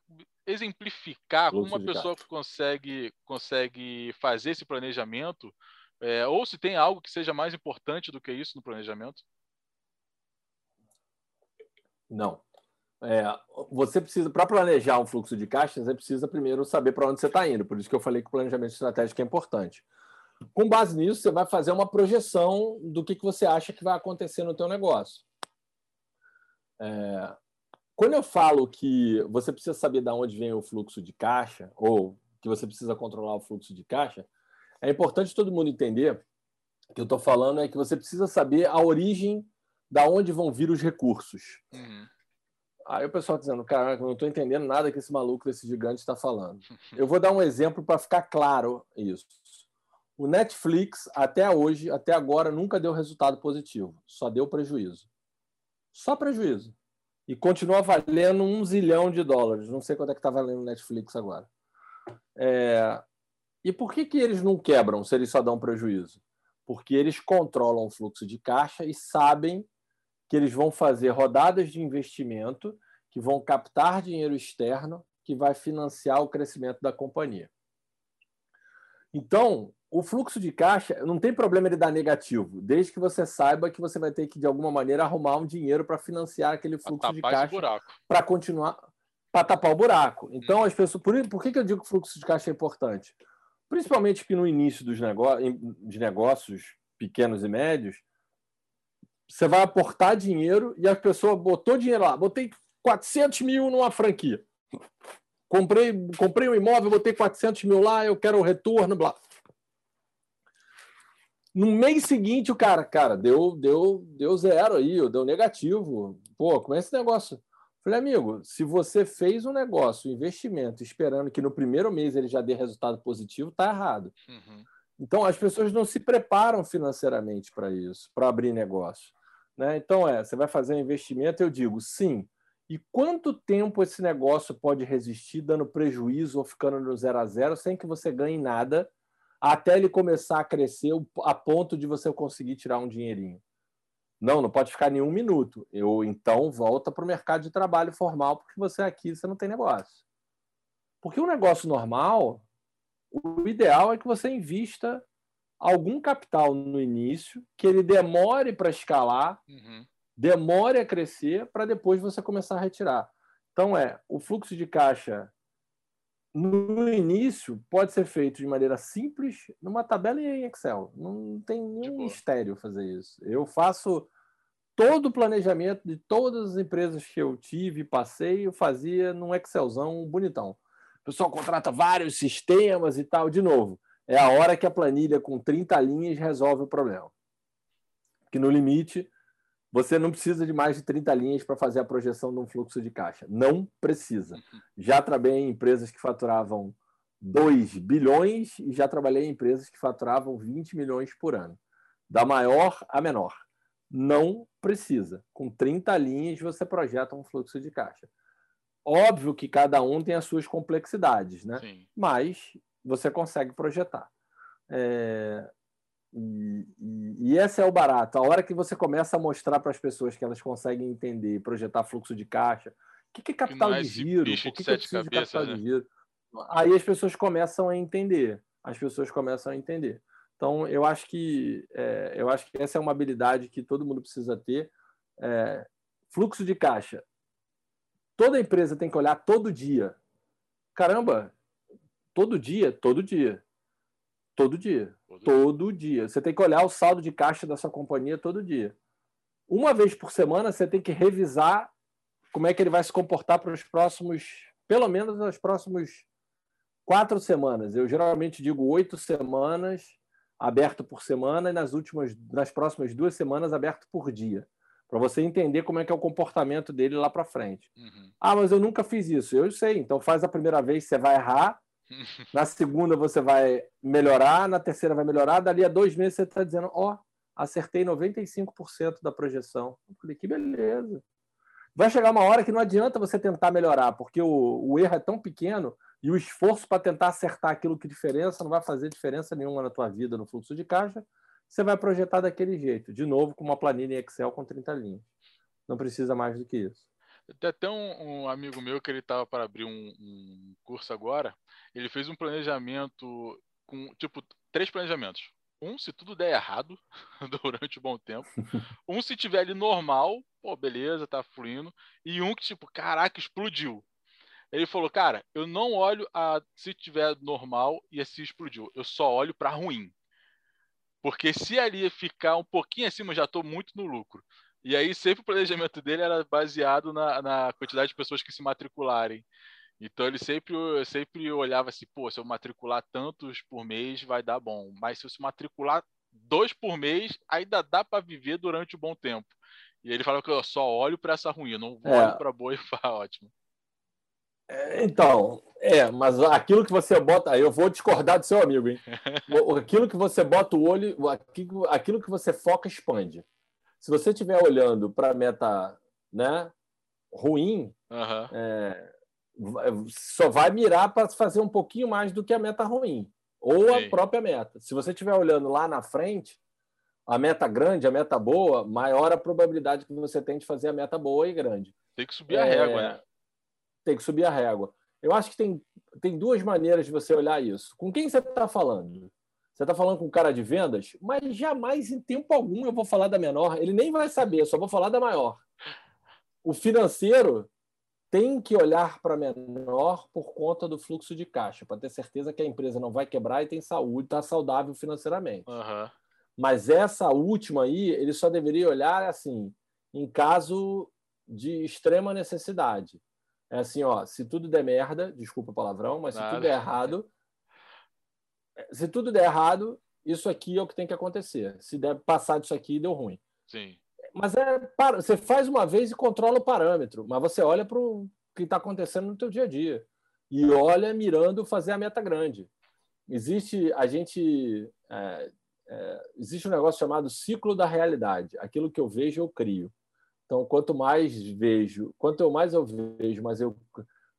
exemplificar fluxo como uma pessoa caixa. consegue, consegue fazer esse planejamento? É, ou se tem algo que seja mais importante do que isso no planejamento? Não. É, você precisa, para planejar um fluxo de caixa, você precisa primeiro saber para onde você está indo. Por isso que eu falei que o planejamento estratégico é importante. Com base nisso, você vai fazer uma projeção do que, que você acha que vai acontecer no teu negócio. É, quando eu falo que você precisa saber de onde vem o fluxo de caixa, ou que você precisa controlar o fluxo de caixa, é importante todo mundo entender que eu estou falando é que você precisa saber a origem da onde vão vir os recursos. Uhum. Aí o pessoal dizendo, cara, não estou entendendo nada que esse maluco desse gigante está falando. Eu vou dar um exemplo para ficar claro isso. O Netflix, até hoje, até agora, nunca deu resultado positivo. Só deu prejuízo. Só prejuízo. E continua valendo um zilhão de dólares. Não sei quanto é que está valendo o Netflix agora. É... E por que, que eles não quebram se eles só dão prejuízo? Porque eles controlam o fluxo de caixa e sabem que eles vão fazer rodadas de investimento que vão captar dinheiro externo que vai financiar o crescimento da companhia. Então, o fluxo de caixa não tem problema ele dar negativo, desde que você saiba que você vai ter que, de alguma maneira, arrumar um dinheiro para financiar aquele fluxo de caixa para continuar, para tapar o buraco. Então, as pessoas. Por, por que, que eu digo que o fluxo de caixa é importante? Principalmente que no início dos negócios, de negócios pequenos e médios, você vai aportar dinheiro e a pessoa botou dinheiro lá. Botei 400 mil numa franquia. Comprei, comprei um imóvel, botei 400 mil lá, eu quero o retorno, blá. No mês seguinte, o cara, cara, deu, deu, deu zero aí, deu negativo. Pô, como é esse negócio? Falei, amigo, se você fez um negócio, um investimento, esperando que no primeiro mês ele já dê resultado positivo, tá errado. Uhum. Então, as pessoas não se preparam financeiramente para isso, para abrir negócio. Né? Então, é, você vai fazer um investimento, eu digo sim. E quanto tempo esse negócio pode resistir dando prejuízo ou ficando no zero a zero sem que você ganhe nada, até ele começar a crescer a ponto de você conseguir tirar um dinheirinho? Não, não pode ficar nenhum minuto. Eu então volta para o mercado de trabalho formal, porque você aqui você não tem negócio. Porque um negócio normal, o ideal é que você invista algum capital no início, que ele demore para escalar, uhum. demore a crescer, para depois você começar a retirar. Então, é o fluxo de caixa no início pode ser feito de maneira simples numa tabela em Excel. Não tem nenhum mistério fazer isso. Eu faço todo o planejamento de todas as empresas que eu tive, passei, eu fazia num Excelzão bonitão. O pessoal contrata vários sistemas e tal. De novo, é a hora que a planilha com 30 linhas resolve o problema. Que no limite, você não precisa de mais de 30 linhas para fazer a projeção de um fluxo de caixa. Não precisa. Já trabalhei em empresas que faturavam 2 bilhões e já trabalhei em empresas que faturavam 20 milhões por ano. Da maior a menor. Não precisa. Com 30 linhas você projeta um fluxo de caixa. Óbvio que cada um tem as suas complexidades, né? Sim. Mas você consegue projetar. É, e, e, e, esse é o barato. A hora que você começa a mostrar para as pessoas que elas conseguem entender, projetar fluxo de caixa, o que, que é capital de giro, por que, que eu preciso de capital né? de giro, aí as pessoas começam a entender. As pessoas começam a entender. Então, eu acho que é, eu acho que essa é uma habilidade que todo mundo precisa ter. É, fluxo de caixa. Toda empresa tem que olhar todo dia. Caramba, Todo dia, todo dia. Todo dia. Todo, todo dia. dia. Você tem que olhar o saldo de caixa da sua companhia todo dia. Uma vez por semana, você tem que revisar como é que ele vai se comportar para os próximos, pelo menos as próximas quatro semanas. Eu geralmente digo oito semanas aberto por semana e nas últimas, nas próximas duas semanas aberto por dia, para você entender como é que é o comportamento dele lá para frente. Uhum. Ah, mas eu nunca fiz isso. Eu sei. Então faz a primeira vez, você vai errar. na segunda você vai melhorar, na terceira vai melhorar. Dali a dois meses você está dizendo, ó, oh, acertei 95% da projeção. Eu falei, que beleza. Vai chegar uma hora que não adianta você tentar melhorar, porque o, o erro é tão pequeno e o esforço para tentar acertar aquilo que diferença não vai fazer diferença nenhuma na tua vida no fluxo de caixa. Você vai projetar daquele jeito, de novo com uma planilha em Excel com 30 linhas. Não precisa mais do que isso. Tem até um, um amigo meu que ele estava para abrir um, um curso agora. Ele fez um planejamento com tipo três planejamentos um, se tudo der errado durante um bom tempo. Um, se tiver ali normal, pô, beleza, tá fluindo. E um que, tipo, caraca, explodiu. Ele falou, cara, eu não olho a se tiver normal e se explodiu. Eu só olho para ruim. Porque se ali ficar um pouquinho acima, eu já estou muito no lucro. E aí sempre o planejamento dele era baseado na, na quantidade de pessoas que se matricularem. Então ele sempre, sempre olhava assim, pô, se eu matricular tantos por mês vai dar bom, mas se eu se matricular dois por mês, ainda dá para viver durante um bom tempo. E ele falou que eu só olho para essa ruim, eu não é. olho para boa e fala, ótimo. É, então, é, mas aquilo que você bota, eu vou discordar do seu amigo, hein? aquilo que você bota o olho, aquilo que você foca expande. Se você estiver olhando para a meta, né, ruim, uhum. é, só vai mirar para fazer um pouquinho mais do que a meta ruim ou a própria meta. Se você estiver olhando lá na frente, a meta grande, a meta boa, maior a probabilidade que você tem de fazer a meta boa e grande. Tem que subir é, a régua, né? Tem que subir a régua. Eu acho que tem, tem duas maneiras de você olhar isso. Com quem você está falando? Você está falando com cara de vendas, mas jamais em tempo algum eu vou falar da menor. Ele nem vai saber, só vou falar da maior. O financeiro, tem que olhar para menor por conta do fluxo de caixa, para ter certeza que a empresa não vai quebrar e tem saúde, está saudável financeiramente. Uhum. Mas essa última aí, ele só deveria olhar assim, em caso de extrema necessidade. É assim, ó, se tudo der merda, desculpa o palavrão, mas Nada. se tudo der errado, se tudo der errado, isso aqui é o que tem que acontecer. Se der passar disso aqui, deu ruim. Sim. Mas é você faz uma vez e controla o parâmetro, mas você olha para o que está acontecendo no teu dia a dia e olha mirando fazer a meta grande. Existe a gente é, é, existe um negócio chamado ciclo da realidade. Aquilo que eu vejo eu crio. Então, quanto mais vejo, quanto mais eu vejo, mais eu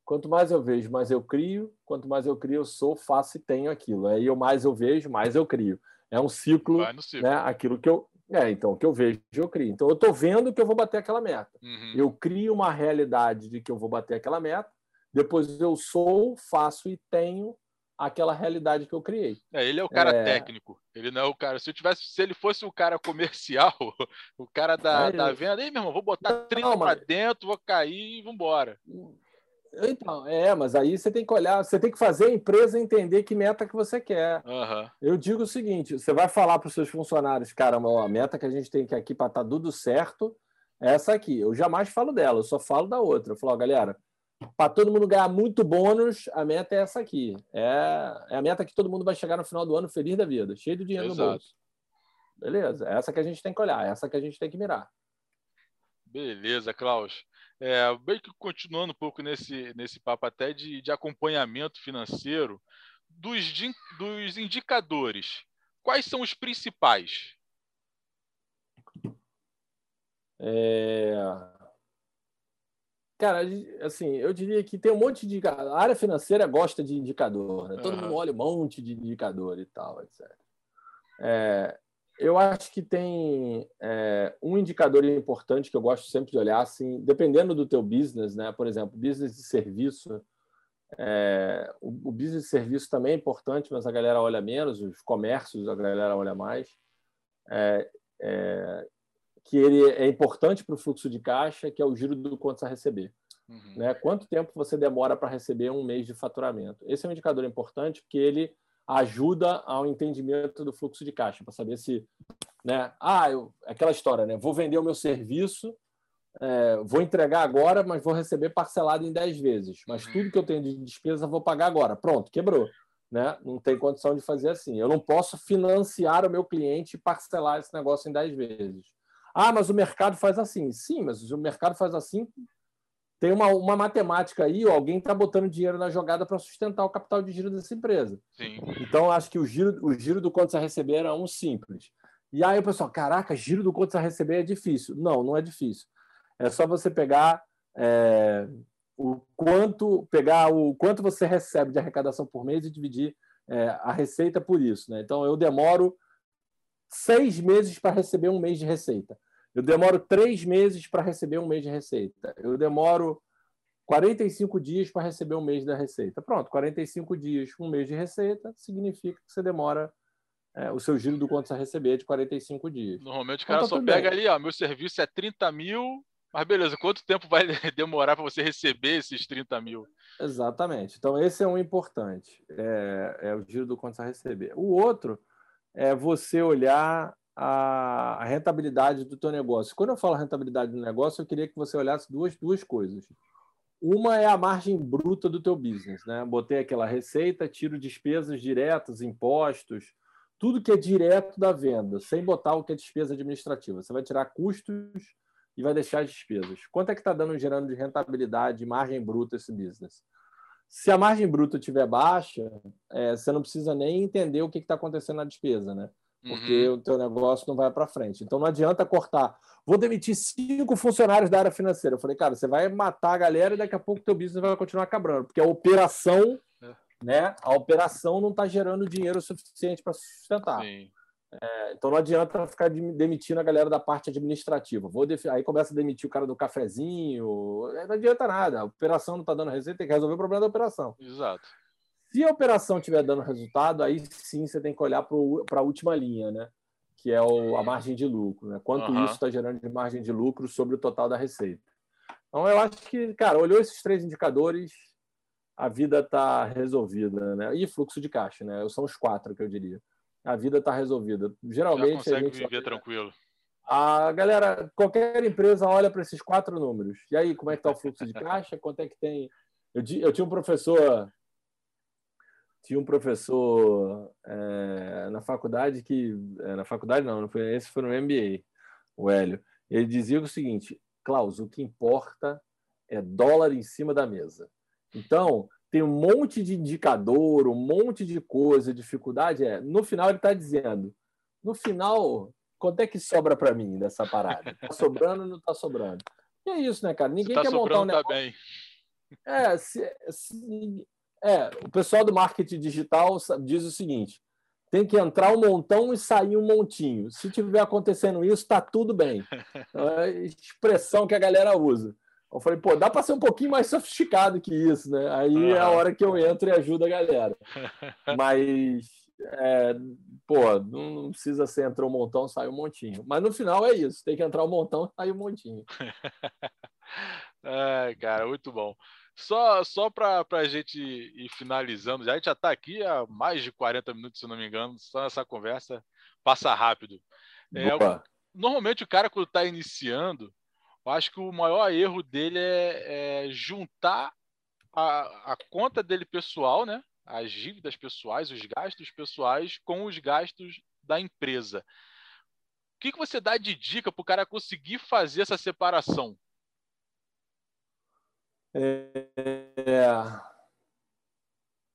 quanto mais eu vejo, mais eu crio. Quanto mais eu crio, eu sou, faço e tenho aquilo. Aí eu mais eu vejo, mais eu crio. É um ciclo, ciclo. né? Aquilo que eu é, então, o que eu vejo, eu crio. Então, eu estou vendo que eu vou bater aquela meta. Uhum. Eu crio uma realidade de que eu vou bater aquela meta, depois eu sou, faço e tenho aquela realidade que eu criei. É, ele é o cara é... técnico. Ele não é o cara. Se eu tivesse, se ele fosse o cara comercial, o cara da, é da venda, aí, meu irmão, vou botar 30 para dentro, vou cair e vambora. Então, é, mas aí você tem que olhar, você tem que fazer a empresa entender que meta que você quer. Uhum. Eu digo o seguinte: você vai falar para os seus funcionários, caramba, ó, a meta que a gente tem aqui para estar tá tudo certo é essa aqui. Eu jamais falo dela, eu só falo da outra. Eu falo, ó, galera, para todo mundo ganhar muito bônus, a meta é essa aqui. É, é a meta que todo mundo vai chegar no final do ano feliz da vida, cheio de dinheiro Exato. no bolso. Beleza, é essa que a gente tem que olhar, é essa que a gente tem que mirar. Beleza, Klaus. É, bem que continuando um pouco nesse, nesse papo até de, de acompanhamento financeiro, dos, dos indicadores, quais são os principais? É... Cara, assim, eu diria que tem um monte de. A área financeira gosta de indicador, né? Todo uhum. mundo olha um monte de indicador e tal, etc. É, eu acho que tem é, um indicador importante que eu gosto sempre de olhar, assim, dependendo do teu business, né? Por exemplo, business de serviço. É, o, o, business de serviço também é importante, mas a galera olha menos. Os comércios a galera olha mais. É, é que ele é importante para o fluxo de caixa, que é o giro do quanto a receber. Uhum. Né? Quanto tempo você demora para receber um mês de faturamento? Esse é um indicador importante porque ele ajuda ao entendimento do fluxo de caixa, para saber se. Né, ah, eu, aquela história, né? Vou vender o meu serviço, é, vou entregar agora, mas vou receber parcelado em 10 vezes. Mas uhum. tudo que eu tenho de despesa vou pagar agora. Pronto, quebrou. Né? Não tem condição de fazer assim. Eu não posso financiar o meu cliente e parcelar esse negócio em 10 vezes. Ah, mas o mercado faz assim. Sim, mas o mercado faz assim tem uma, uma matemática aí, ó, alguém está botando dinheiro na jogada para sustentar o capital de giro dessa empresa. Sim. Então, acho que o giro, o giro do quanto você receber era um simples. E aí o pessoal, caraca, giro do quanto você receber é difícil. Não, não é difícil. É só você pegar é, o quanto pegar o quanto você recebe de arrecadação por mês e dividir é, a receita por isso. Né? Então, eu demoro seis meses para receber um mês de receita. Eu demoro três meses para receber um mês de receita. Eu demoro 45 dias para receber um mês da receita. Pronto, 45 dias, um mês de receita, significa que você demora é, o seu giro do quanto você receber de 45 dias. Normalmente o então, cara então, tá só pega bem. ali, ó, meu serviço é 30 mil, mas beleza, quanto tempo vai demorar para você receber esses 30 mil? Exatamente. Então, esse é um importante, é, é o giro do quanto você receber. O outro é você olhar a, rentabilidade do teu negócio. Quando eu falo rentabilidade do negócio, eu queria que você olhasse duas, duas coisas. Uma é a margem bruta do teu business, né? Botei aquela receita, tiro despesas diretas, impostos, tudo que é direto da venda, sem botar o que é despesa administrativa. Você vai tirar custos e vai deixar as despesas. Quanto é que está dando gerando de rentabilidade, margem bruta esse business? Se a margem bruta estiver baixa, é, você não precisa nem entender o que está acontecendo na despesa, né? Porque uhum. o teu negócio não vai para frente. Então não adianta cortar. Vou demitir cinco funcionários da área financeira. Eu falei, cara, você vai matar a galera e daqui a pouco teu business vai continuar quebrando, porque a operação, é. né? A operação não está gerando dinheiro suficiente para sustentar. É, então não adianta ficar demitindo a galera da parte administrativa. Vou. Aí começa a demitir o cara do cafezinho. Não adianta nada. A operação não está dando receita, tem que resolver o problema da operação. Exato. Se a operação estiver dando resultado, aí sim você tem que olhar para a última linha, né? que é o, a margem de lucro. Né? Quanto uhum. isso está gerando de margem de lucro sobre o total da receita. Então, eu acho que, cara, olhou esses três indicadores, a vida está resolvida. Né? E fluxo de caixa, né? São os quatro que eu diria. A vida está resolvida. Geralmente. Já consegue a gente viver tranquilo. A galera, qualquer empresa olha para esses quatro números. E aí, como é que está o fluxo de caixa? Quanto é que tem? Eu tinha um professor tinha um professor é, na faculdade que é, na faculdade não, não foi esse foi no MBA, o Hélio. Ele dizia o seguinte, Klaus, o que importa é dólar em cima da mesa. Então tem um monte de indicador, um monte de coisa, dificuldade é. No final ele está dizendo, no final quanto é que sobra para mim dessa parada? Está sobrando ou não está sobrando? E é isso, né, cara? Ninguém tá quer montar um tá negócio. Tá bem. É, se, se, é, o pessoal do marketing digital diz o seguinte: tem que entrar um montão e sair um montinho. Se tiver acontecendo isso, está tudo bem. É a expressão que a galera usa. Eu falei, pô, dá para ser um pouquinho mais sofisticado que isso, né? Aí uhum. é a hora que eu entro e ajudo a galera. Mas, é, pô, não precisa ser entrar um montão, sai um montinho. Mas no final é isso, tem que entrar um montão, sai um montinho. é, cara, muito bom. Só, só para a gente ir finalizando, já, a gente já está aqui há mais de 40 minutos, se não me engano, só essa conversa passa rápido. É, normalmente o cara, quando está iniciando, eu acho que o maior erro dele é, é juntar a, a, conta dele pessoal, né? as dívidas pessoais, os gastos pessoais, com os gastos da empresa. O que, que você dá de dica para o cara conseguir fazer essa separação? É...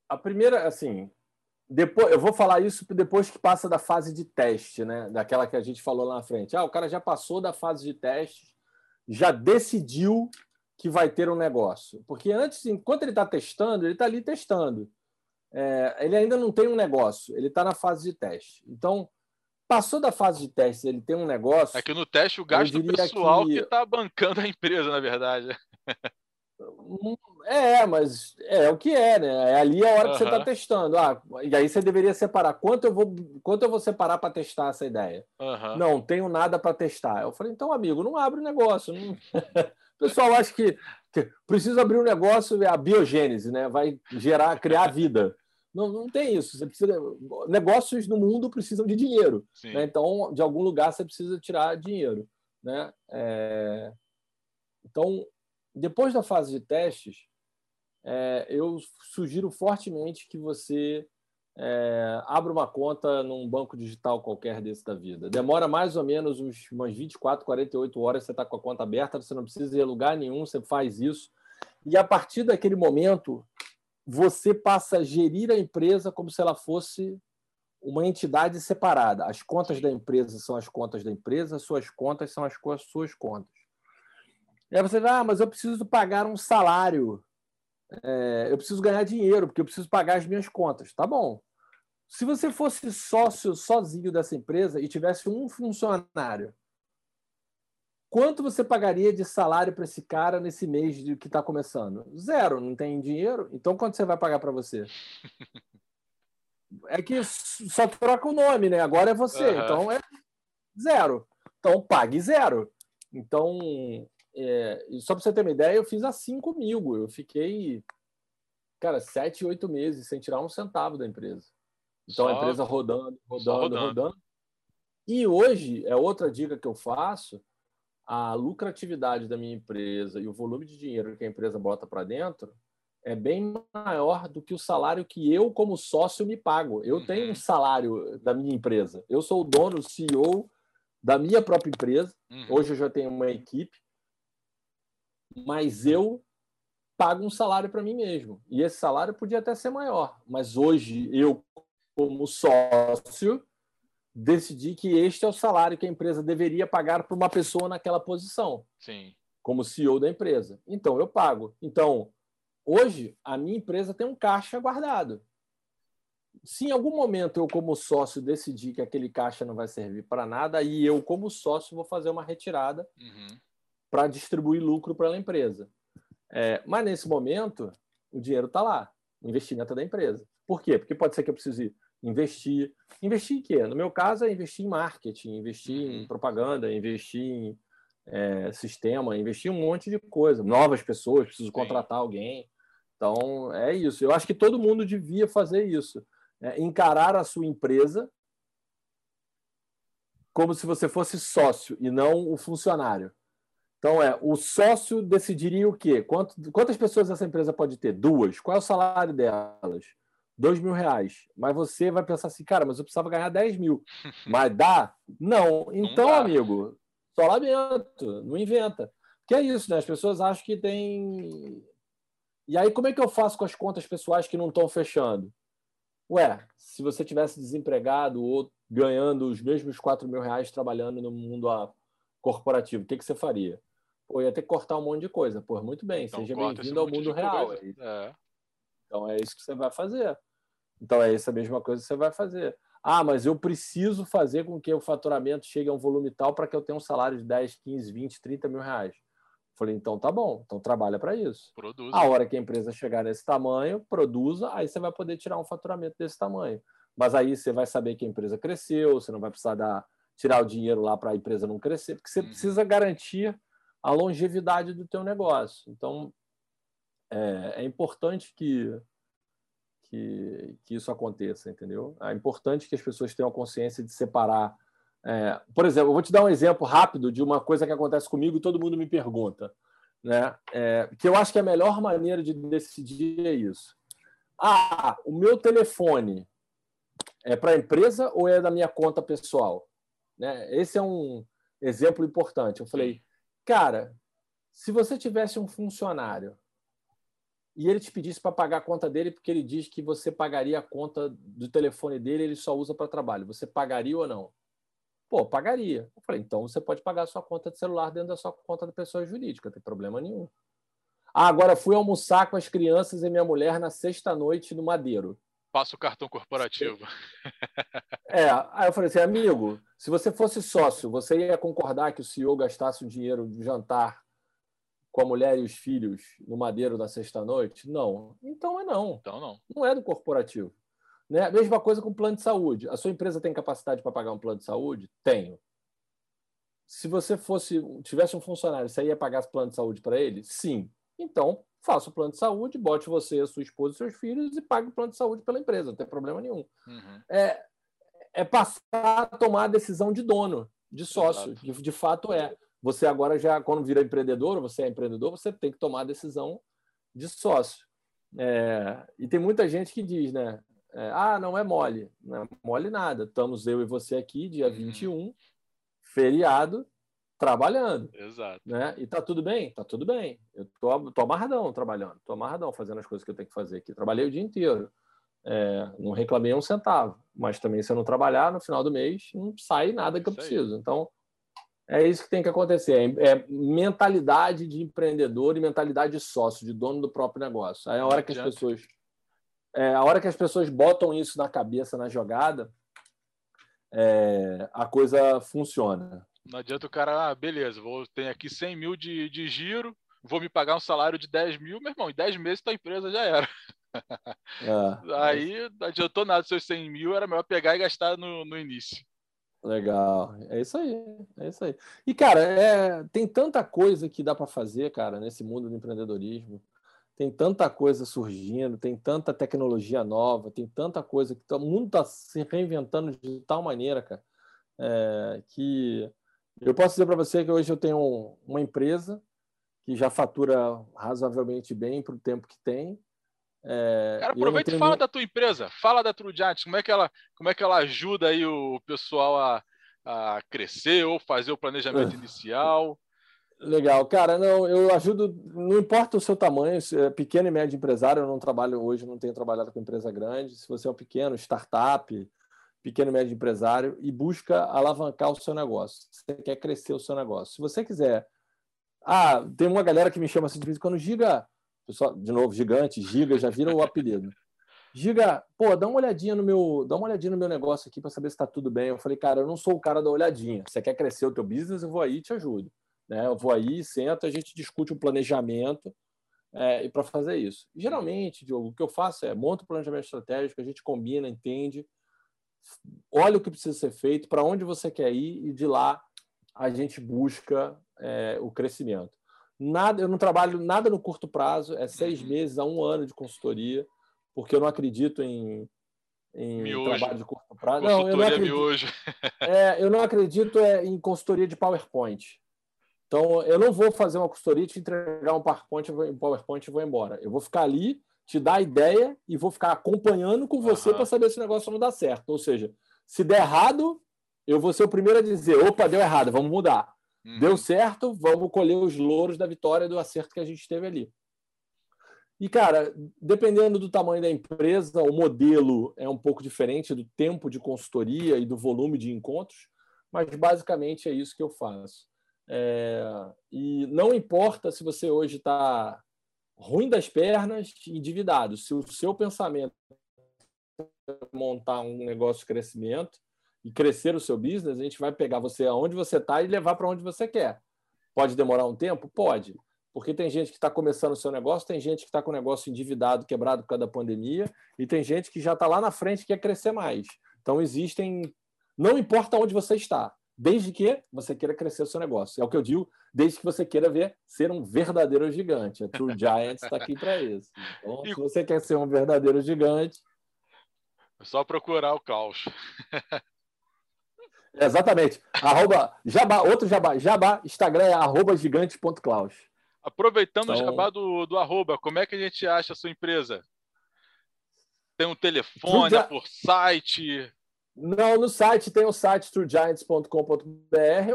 A primeira, assim, depois eu vou falar isso depois que passa da fase de teste, né? Daquela que a gente falou lá na frente. Ah, o cara já passou da fase de teste, já decidiu que vai ter um negócio. Porque antes, enquanto ele está testando, ele está ali testando. É, ele ainda não tem um negócio, ele está na fase de teste. Então, passou da fase de teste, ele tem um negócio. É que no teste o gasto pessoal que está bancando a empresa, na verdade. É, mas é, o que é, né? É ali a hora que você está testando. Ah, e aí você deveria separar. Quanto eu vou, quanto eu vou separar para testar essa ideia? Uhum. Não, tenho nada para testar. Eu falei, então, amigo, não abre o negócio. Não... o pessoal acha que, que precisa abrir um negócio, é a biogênese, né? Vai gerar, criar vida. Não, não tem isso. Você precisa. Negócios no mundo precisam de dinheiro. Né? Então, de algum lugar você precisa tirar dinheiro. Né? É... Então, depois da fase de testes, é, eu sugiro fortemente que você é, abra uma conta num banco digital qualquer desse da vida. Demora mais ou menos uns, umas 24, 48 horas você está com a conta aberta, você não precisa ir a lugar nenhum, você faz isso. E a partir daquele momento, você passa a gerir a empresa como se ela fosse uma entidade separada. As contas da empresa são as contas da empresa, as suas contas são as suas contas. E aí você vai, ah, mas eu preciso pagar um salário, é, eu preciso ganhar dinheiro, porque eu preciso pagar as minhas contas. Tá bom. Se você fosse sócio sozinho dessa empresa e tivesse um funcionário, Quanto você pagaria de salário para esse cara nesse mês de, que está começando? Zero, não tem dinheiro. Então, quanto você vai pagar para você? É que só troca o nome, né? Agora é você. Uhum. Então, é zero. Então, pague zero. Então, é, só para você ter uma ideia, eu fiz assim comigo. Eu fiquei, cara, sete, oito meses sem tirar um centavo da empresa. Então, só, a empresa rodando, rodando, rodando, rodando. E hoje, é outra dica que eu faço a lucratividade da minha empresa e o volume de dinheiro que a empresa bota para dentro é bem maior do que o salário que eu, como sócio, me pago. Eu tenho um uhum. salário da minha empresa. Eu sou o dono, o CEO da minha própria empresa. Uhum. Hoje eu já tenho uma equipe, mas eu pago um salário para mim mesmo. E esse salário podia até ser maior, mas hoje eu, como sócio, decidir que este é o salário que a empresa deveria pagar para uma pessoa naquela posição. Sim. Como CEO da empresa. Então, eu pago. Então, hoje, a minha empresa tem um caixa guardado. Se em algum momento eu, como sócio, decidir que aquele caixa não vai servir para nada, aí eu, como sócio, vou fazer uma retirada uhum. Para distribuir lucro para a empresa. É, mas, nesse momento, o dinheiro está lá, o investimento é da empresa. Por quê? Porque pode ser que eu precise investir. Investir em quê? No meu caso, é investir em marketing, investir em uhum. propaganda, investir em é, sistema, investir em um monte de coisa. Novas pessoas, preciso contratar alguém. Então, é isso. Eu acho que todo mundo devia fazer isso. É, encarar a sua empresa como se você fosse sócio e não o funcionário. Então, é, o sócio decidiria o quê? Quanto, quantas pessoas essa empresa pode ter? Duas. Qual é o salário delas? dois mil reais. Mas você vai pensar assim, cara, mas eu precisava ganhar 10 mil. Mas dá? Não. Então, não amigo, só lamento, não inventa. Que é isso, né? As pessoas acham que tem. E aí, como é que eu faço com as contas pessoais que não estão fechando? Ué, se você tivesse desempregado ou ganhando os mesmos 4 mil reais trabalhando no mundo corporativo, o que, que você faria? Pô, ia ter que cortar um monte de coisa. Pô, muito bem, então, seja bem-vindo ao mundo real. É. Então é isso que você vai fazer. Então é essa mesma coisa que você vai fazer. Ah, mas eu preciso fazer com que o faturamento chegue a um volume tal para que eu tenha um salário de 10, 15, 20, 30 mil reais. Falei, então tá bom, então trabalha para isso. Produza. A hora que a empresa chegar nesse tamanho, produza, aí você vai poder tirar um faturamento desse tamanho. Mas aí você vai saber que a empresa cresceu, você não vai precisar dar, tirar o dinheiro lá para a empresa não crescer, porque você uhum. precisa garantir a longevidade do teu negócio. Então, é, é importante que, que, que, isso aconteça, entendeu? É importante que as pessoas tenham a consciência de separar. É, por exemplo, eu vou te dar um exemplo rápido de uma coisa que acontece comigo e todo mundo me pergunta. Né? É, que eu acho que a melhor maneira de decidir é isso. Ah, o meu telefone é para a empresa ou é da minha conta pessoal? Né? Esse é um exemplo importante. Eu falei, cara, se você tivesse um funcionário e ele te pedisse para pagar a conta dele porque ele diz que você pagaria a conta do telefone dele, ele só usa para trabalho. Você pagaria ou não? Pô, pagaria. Eu falei, então você pode pagar a sua conta de celular dentro da sua conta da pessoa jurídica, não tem problema nenhum. Ah, agora fui almoçar com as crianças e minha mulher na sexta-noite no Madeiro. Passa o cartão corporativo. É, aí eu falei assim, amigo, se você fosse sócio, você ia concordar que o CEO gastasse o dinheiro do jantar com a mulher e os filhos no madeiro da sexta-noite? Não. Então é não. Então não. Não é do corporativo. Né? Mesma coisa com plano de saúde. A sua empresa tem capacidade para pagar um plano de saúde? Tenho. Se você fosse tivesse um funcionário, você ia pagar esse plano de saúde para ele? Sim. Então, faça o plano de saúde, bote você, a sua esposa e seus filhos e pague o plano de saúde pela empresa, não tem problema nenhum. Uhum. É, é passar a tomar a decisão de dono, de sócio, que de fato é. Você agora já, quando vira empreendedor, você é empreendedor, você tem que tomar a decisão de sócio. É, e tem muita gente que diz, né? É, ah, não é mole. Não é mole nada. Estamos eu e você aqui, dia uhum. 21, feriado, trabalhando. Exato. Né? E tá tudo bem? Tá tudo bem. Eu tô, tô amarradão trabalhando, tô amarradão fazendo as coisas que eu tenho que fazer aqui. Trabalhei o dia inteiro. É, não reclamei um centavo. Mas também, se eu não trabalhar, no final do mês, não sai nada que eu preciso. Então, é isso que tem que acontecer. É, é mentalidade de empreendedor e mentalidade de sócio, de dono do próprio negócio. Aí a hora que as pessoas. É, a hora que as pessoas botam isso na cabeça, na jogada, é, a coisa funciona. Não adianta o cara, ah, beleza, vou ter aqui 100 mil de, de giro, vou me pagar um salário de 10 mil, meu irmão, em 10 meses tua empresa já era. É, Aí não adiantou nada seus 100 mil, era melhor pegar e gastar no, no início. Legal, é isso aí, é isso aí. E, cara, é, tem tanta coisa que dá para fazer, cara, nesse mundo do empreendedorismo. Tem tanta coisa surgindo, tem tanta tecnologia nova, tem tanta coisa que tá, o mundo está se reinventando de tal maneira, cara, é, que eu posso dizer para você que hoje eu tenho uma empresa que já fatura razoavelmente bem para o tempo que tem, é, Cara, aproveita e fala da tua empresa, fala da True Giants, como é que ela, como é que ela ajuda aí o pessoal a, a crescer ou fazer o planejamento é. inicial. Legal, cara, não, eu ajudo, não importa o seu tamanho, é pequeno e médio empresário, eu não trabalho hoje, não tenho trabalhado com empresa grande. Se você é um pequeno startup, pequeno e médio empresário e busca alavancar o seu negócio, você quer crescer o seu negócio. Se você quiser, ah, tem uma galera que me chama assim de vez em quando, Giga, Pessoal, de novo, gigante, Giga, já viram o apelido. Giga, pô, dá uma olhadinha no meu, dá uma olhadinha no meu negócio aqui para saber se está tudo bem. Eu falei, cara, eu não sou o cara da olhadinha. Você quer crescer o teu business, eu vou aí e te ajudo. Né? Eu vou aí, senta, a gente discute um planejamento é, e para fazer isso. Geralmente, Diogo, o que eu faço é monto o um planejamento estratégico, a gente combina, entende, olha o que precisa ser feito, para onde você quer ir e de lá a gente busca é, o crescimento. Nada, eu não trabalho nada no curto prazo, é seis uhum. meses a um ano de consultoria, porque eu não acredito em, em trabalho de curto prazo. Não, eu não acredito, é, eu não acredito é, em consultoria de PowerPoint. Então, eu não vou fazer uma consultoria, te entregar um PowerPoint, um PowerPoint e vou embora. Eu vou ficar ali, te dar a ideia e vou ficar acompanhando com você uhum. para saber se o negócio não dá certo. Ou seja, se der errado, eu vou ser o primeiro a dizer: opa, deu errado, vamos mudar. Uhum. Deu certo, vamos colher os louros da vitória do acerto que a gente teve ali. E, cara, dependendo do tamanho da empresa, o modelo é um pouco diferente do tempo de consultoria e do volume de encontros, mas basicamente é isso que eu faço. É... E não importa se você hoje está ruim das pernas, endividado, se o seu pensamento é montar um negócio de crescimento, e crescer o seu business, a gente vai pegar você aonde você está e levar para onde você quer. Pode demorar um tempo? Pode. Porque tem gente que está começando o seu negócio, tem gente que está com o negócio endividado, quebrado por causa da pandemia, e tem gente que já está lá na frente e quer crescer mais. Então, existem. Não importa onde você está, desde que você queira crescer o seu negócio. É o que eu digo, desde que você queira ver ser um verdadeiro gigante. A True Giants está aqui para isso. Então, se você quer ser um verdadeiro gigante. É só procurar o caos. Exatamente. Arroba, jabá, outro jabá, jabá, Instagram é arroba gigante.claus. Aproveitando então... o jabá do, do arroba, como é que a gente acha a sua empresa? Tem um telefone, é por site? Não, no site tem o site truegiants.com.br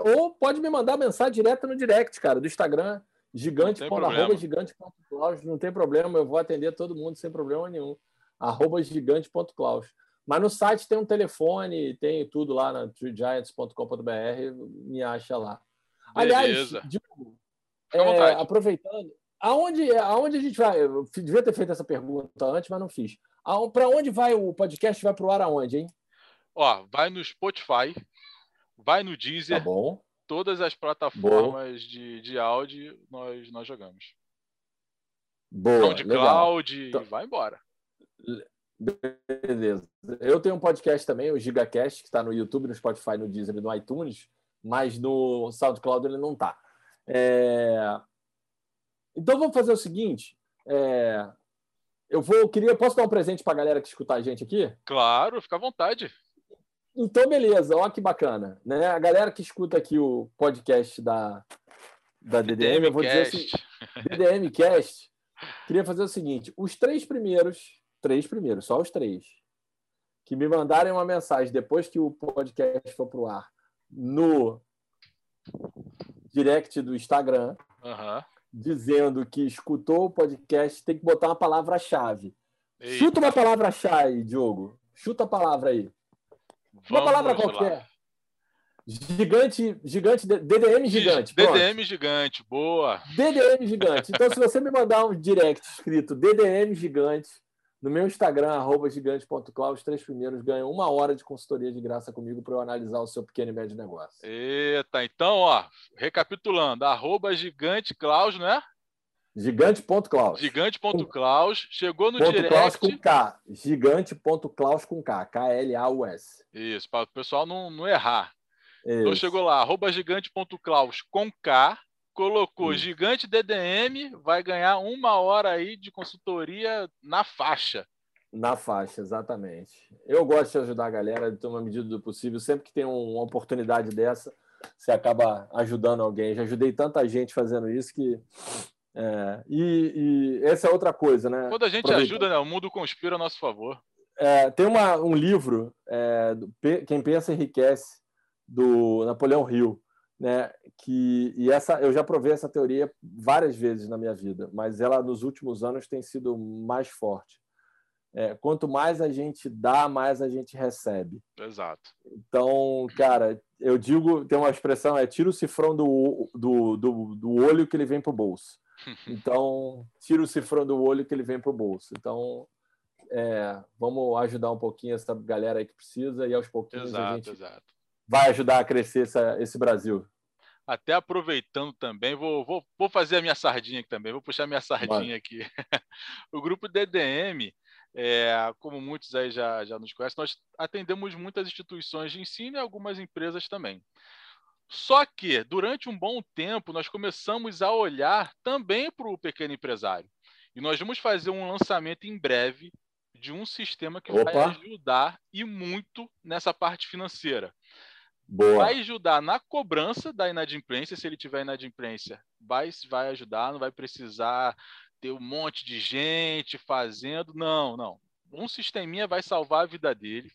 ou pode me mandar mensagem direta no direct, cara, do Instagram, gigante, arroba gigante.claus, não tem problema, eu vou atender todo mundo sem problema nenhum. Arroba gigante.claus. Mas no site tem um telefone, tem tudo lá na treegiants.com.br, me acha lá. Aliás, Diogo, é, aproveitando, aonde, aonde a gente vai? Eu devia ter feito essa pergunta antes, mas não fiz. Para onde vai o podcast? Vai para o ar aonde, hein? Ó, vai no Spotify, vai no Deezer. Tá bom. Todas as plataformas de, de áudio nós, nós jogamos. Boa, cloud, então, vai embora. Beleza. Eu tenho um podcast também, o GigaCast, que está no YouTube, no Spotify, no Deezer e no iTunes, mas no SoundCloud ele não está. É... Então vamos fazer o seguinte: É, eu vou, eu queria, posso dar um presente para a galera que escutar a gente aqui? Claro, fica à vontade. Então, beleza, olha que bacana. Né? A galera que escuta aqui o podcast da, da DDM, eu vou dizer assim, DDM Cast, queria fazer o seguinte: os três primeiros, três primeiros, só os três, que me mandarem uma mensagem depois que o podcast for para o ar no direct do Instagram, uhum. dizendo que escutou o podcast, tem que botar uma palavra-chave. Chuta uma palavra-chave, Diogo. Chuta a palavra aí. Vamos uma palavra qualquer. Lá. Gigante, gigante, DDM gigante. DDM gigante, boa. DDM gigante. Então, se você me mandar um direct escrito DDM gigante, no meu Instagram, arroba os três primeiros ganham uma hora de consultoria de graça comigo para eu analisar o seu pequeno e médio negócio. Eita, então, ó, recapitulando, arroba giganteclaus, né? Gigante.claus. Gigante.claus. Chegou no Ponto direct. Claus com K. Gigante.claus com K. K-L-A-U-S. Isso, para o pessoal não, não errar. Então, Isso. Então chegou lá, arroba gigante.claus com K colocou Sim. Gigante DDM, vai ganhar uma hora aí de consultoria na faixa. Na faixa, exatamente. Eu gosto de ajudar a galera, de uma medida do possível. Sempre que tem uma oportunidade dessa, você acaba ajudando alguém. Já ajudei tanta gente fazendo isso que. É, e, e, essa é outra coisa, né? Quando a gente ajuda, né? o mundo conspira a nosso favor. É, tem uma, um livro, é, Quem Pensa Enriquece, do Napoleão Hill né? Que e essa eu já provei essa teoria várias vezes na minha vida, mas ela nos últimos anos tem sido mais forte. É, quanto mais a gente dá, mais a gente recebe. Exato. Então, cara, eu digo, tem uma expressão é tira o cifrão do, do, do, do olho que ele vem para o bolso. Então, tira o cifrão do olho que ele vem para o bolso. Então, é, vamos ajudar um pouquinho essa galera aí que precisa e aos pouquinhos exato, a gente exato vai ajudar a crescer essa, esse Brasil. Até aproveitando também, vou, vou, vou fazer a minha sardinha aqui também, vou puxar minha sardinha aqui. o grupo DDM, é, como muitos aí já, já nos conhecem, nós atendemos muitas instituições de ensino e algumas empresas também. Só que, durante um bom tempo, nós começamos a olhar também para o pequeno empresário. E nós vamos fazer um lançamento em breve de um sistema que Opa. vai ajudar e muito nessa parte financeira. Boa. Vai ajudar na cobrança da inadimplência, se ele tiver inadimplência, vai, vai ajudar, não vai precisar ter um monte de gente fazendo. Não, não. Um sisteminha vai salvar a vida dele.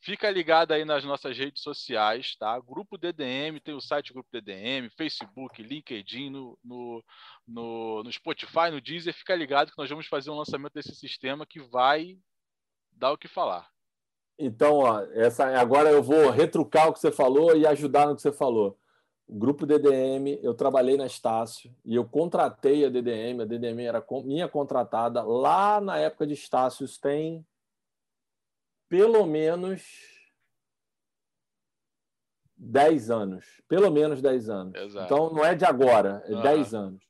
Fica ligado aí nas nossas redes sociais, tá? Grupo DDM, tem o site Grupo DDM, Facebook, LinkedIn, no, no, no, no Spotify, no Deezer. Fica ligado que nós vamos fazer um lançamento desse sistema que vai dar o que falar. Então, ó, essa, agora eu vou retrucar o que você falou e ajudar no que você falou. O grupo DDM, eu trabalhei na Estácio e eu contratei a DDM, a DDM era minha contratada lá na época de Estácios, tem pelo menos 10 anos. Pelo menos 10 anos. Exato. Então, não é de agora, é uhum. 10 anos.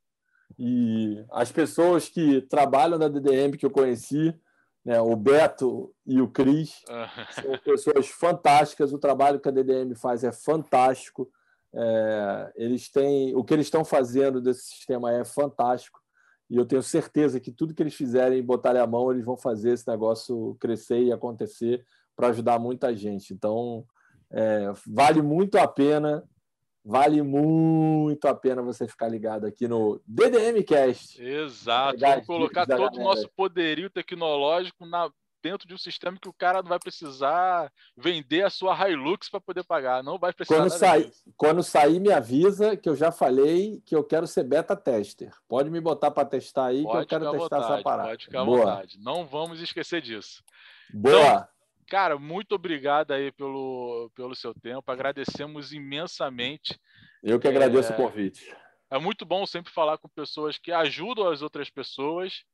E as pessoas que trabalham na DDM que eu conheci, né? O Beto e o Cris são pessoas fantásticas. O trabalho que a DDM faz é fantástico. É, eles têm o que eles estão fazendo desse sistema é fantástico e eu tenho certeza que tudo que eles fizerem botarem a mão eles vão fazer esse negócio crescer e acontecer para ajudar muita gente então é, vale muito a pena vale muito a pena você ficar ligado aqui no DDM Cast. Exato. Vamos colocar todo o nosso poderio tecnológico na, dentro de um sistema que o cara não vai precisar vender a sua Hilux para poder pagar. Não vai precisar. Quando sair, quando sair, me avisa que eu já falei que eu quero ser beta tester. Pode me botar para testar aí, pode que eu quero testar vontade, essa parada. Pode ficar à Boa. vontade. Não vamos esquecer disso. Boa. Então, Cara, muito obrigado aí pelo, pelo seu tempo. Agradecemos imensamente. Eu que agradeço é, o convite. É muito bom sempre falar com pessoas que ajudam as outras pessoas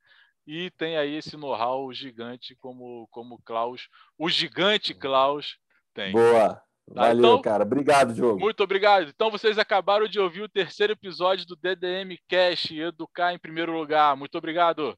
e tem aí esse know-how gigante como como Klaus, o gigante Klaus tem. Boa. Tá? Valeu, então, cara. Obrigado, Diogo. Muito obrigado. Então, vocês acabaram de ouvir o terceiro episódio do DDM Cash, Educar em primeiro lugar. Muito obrigado.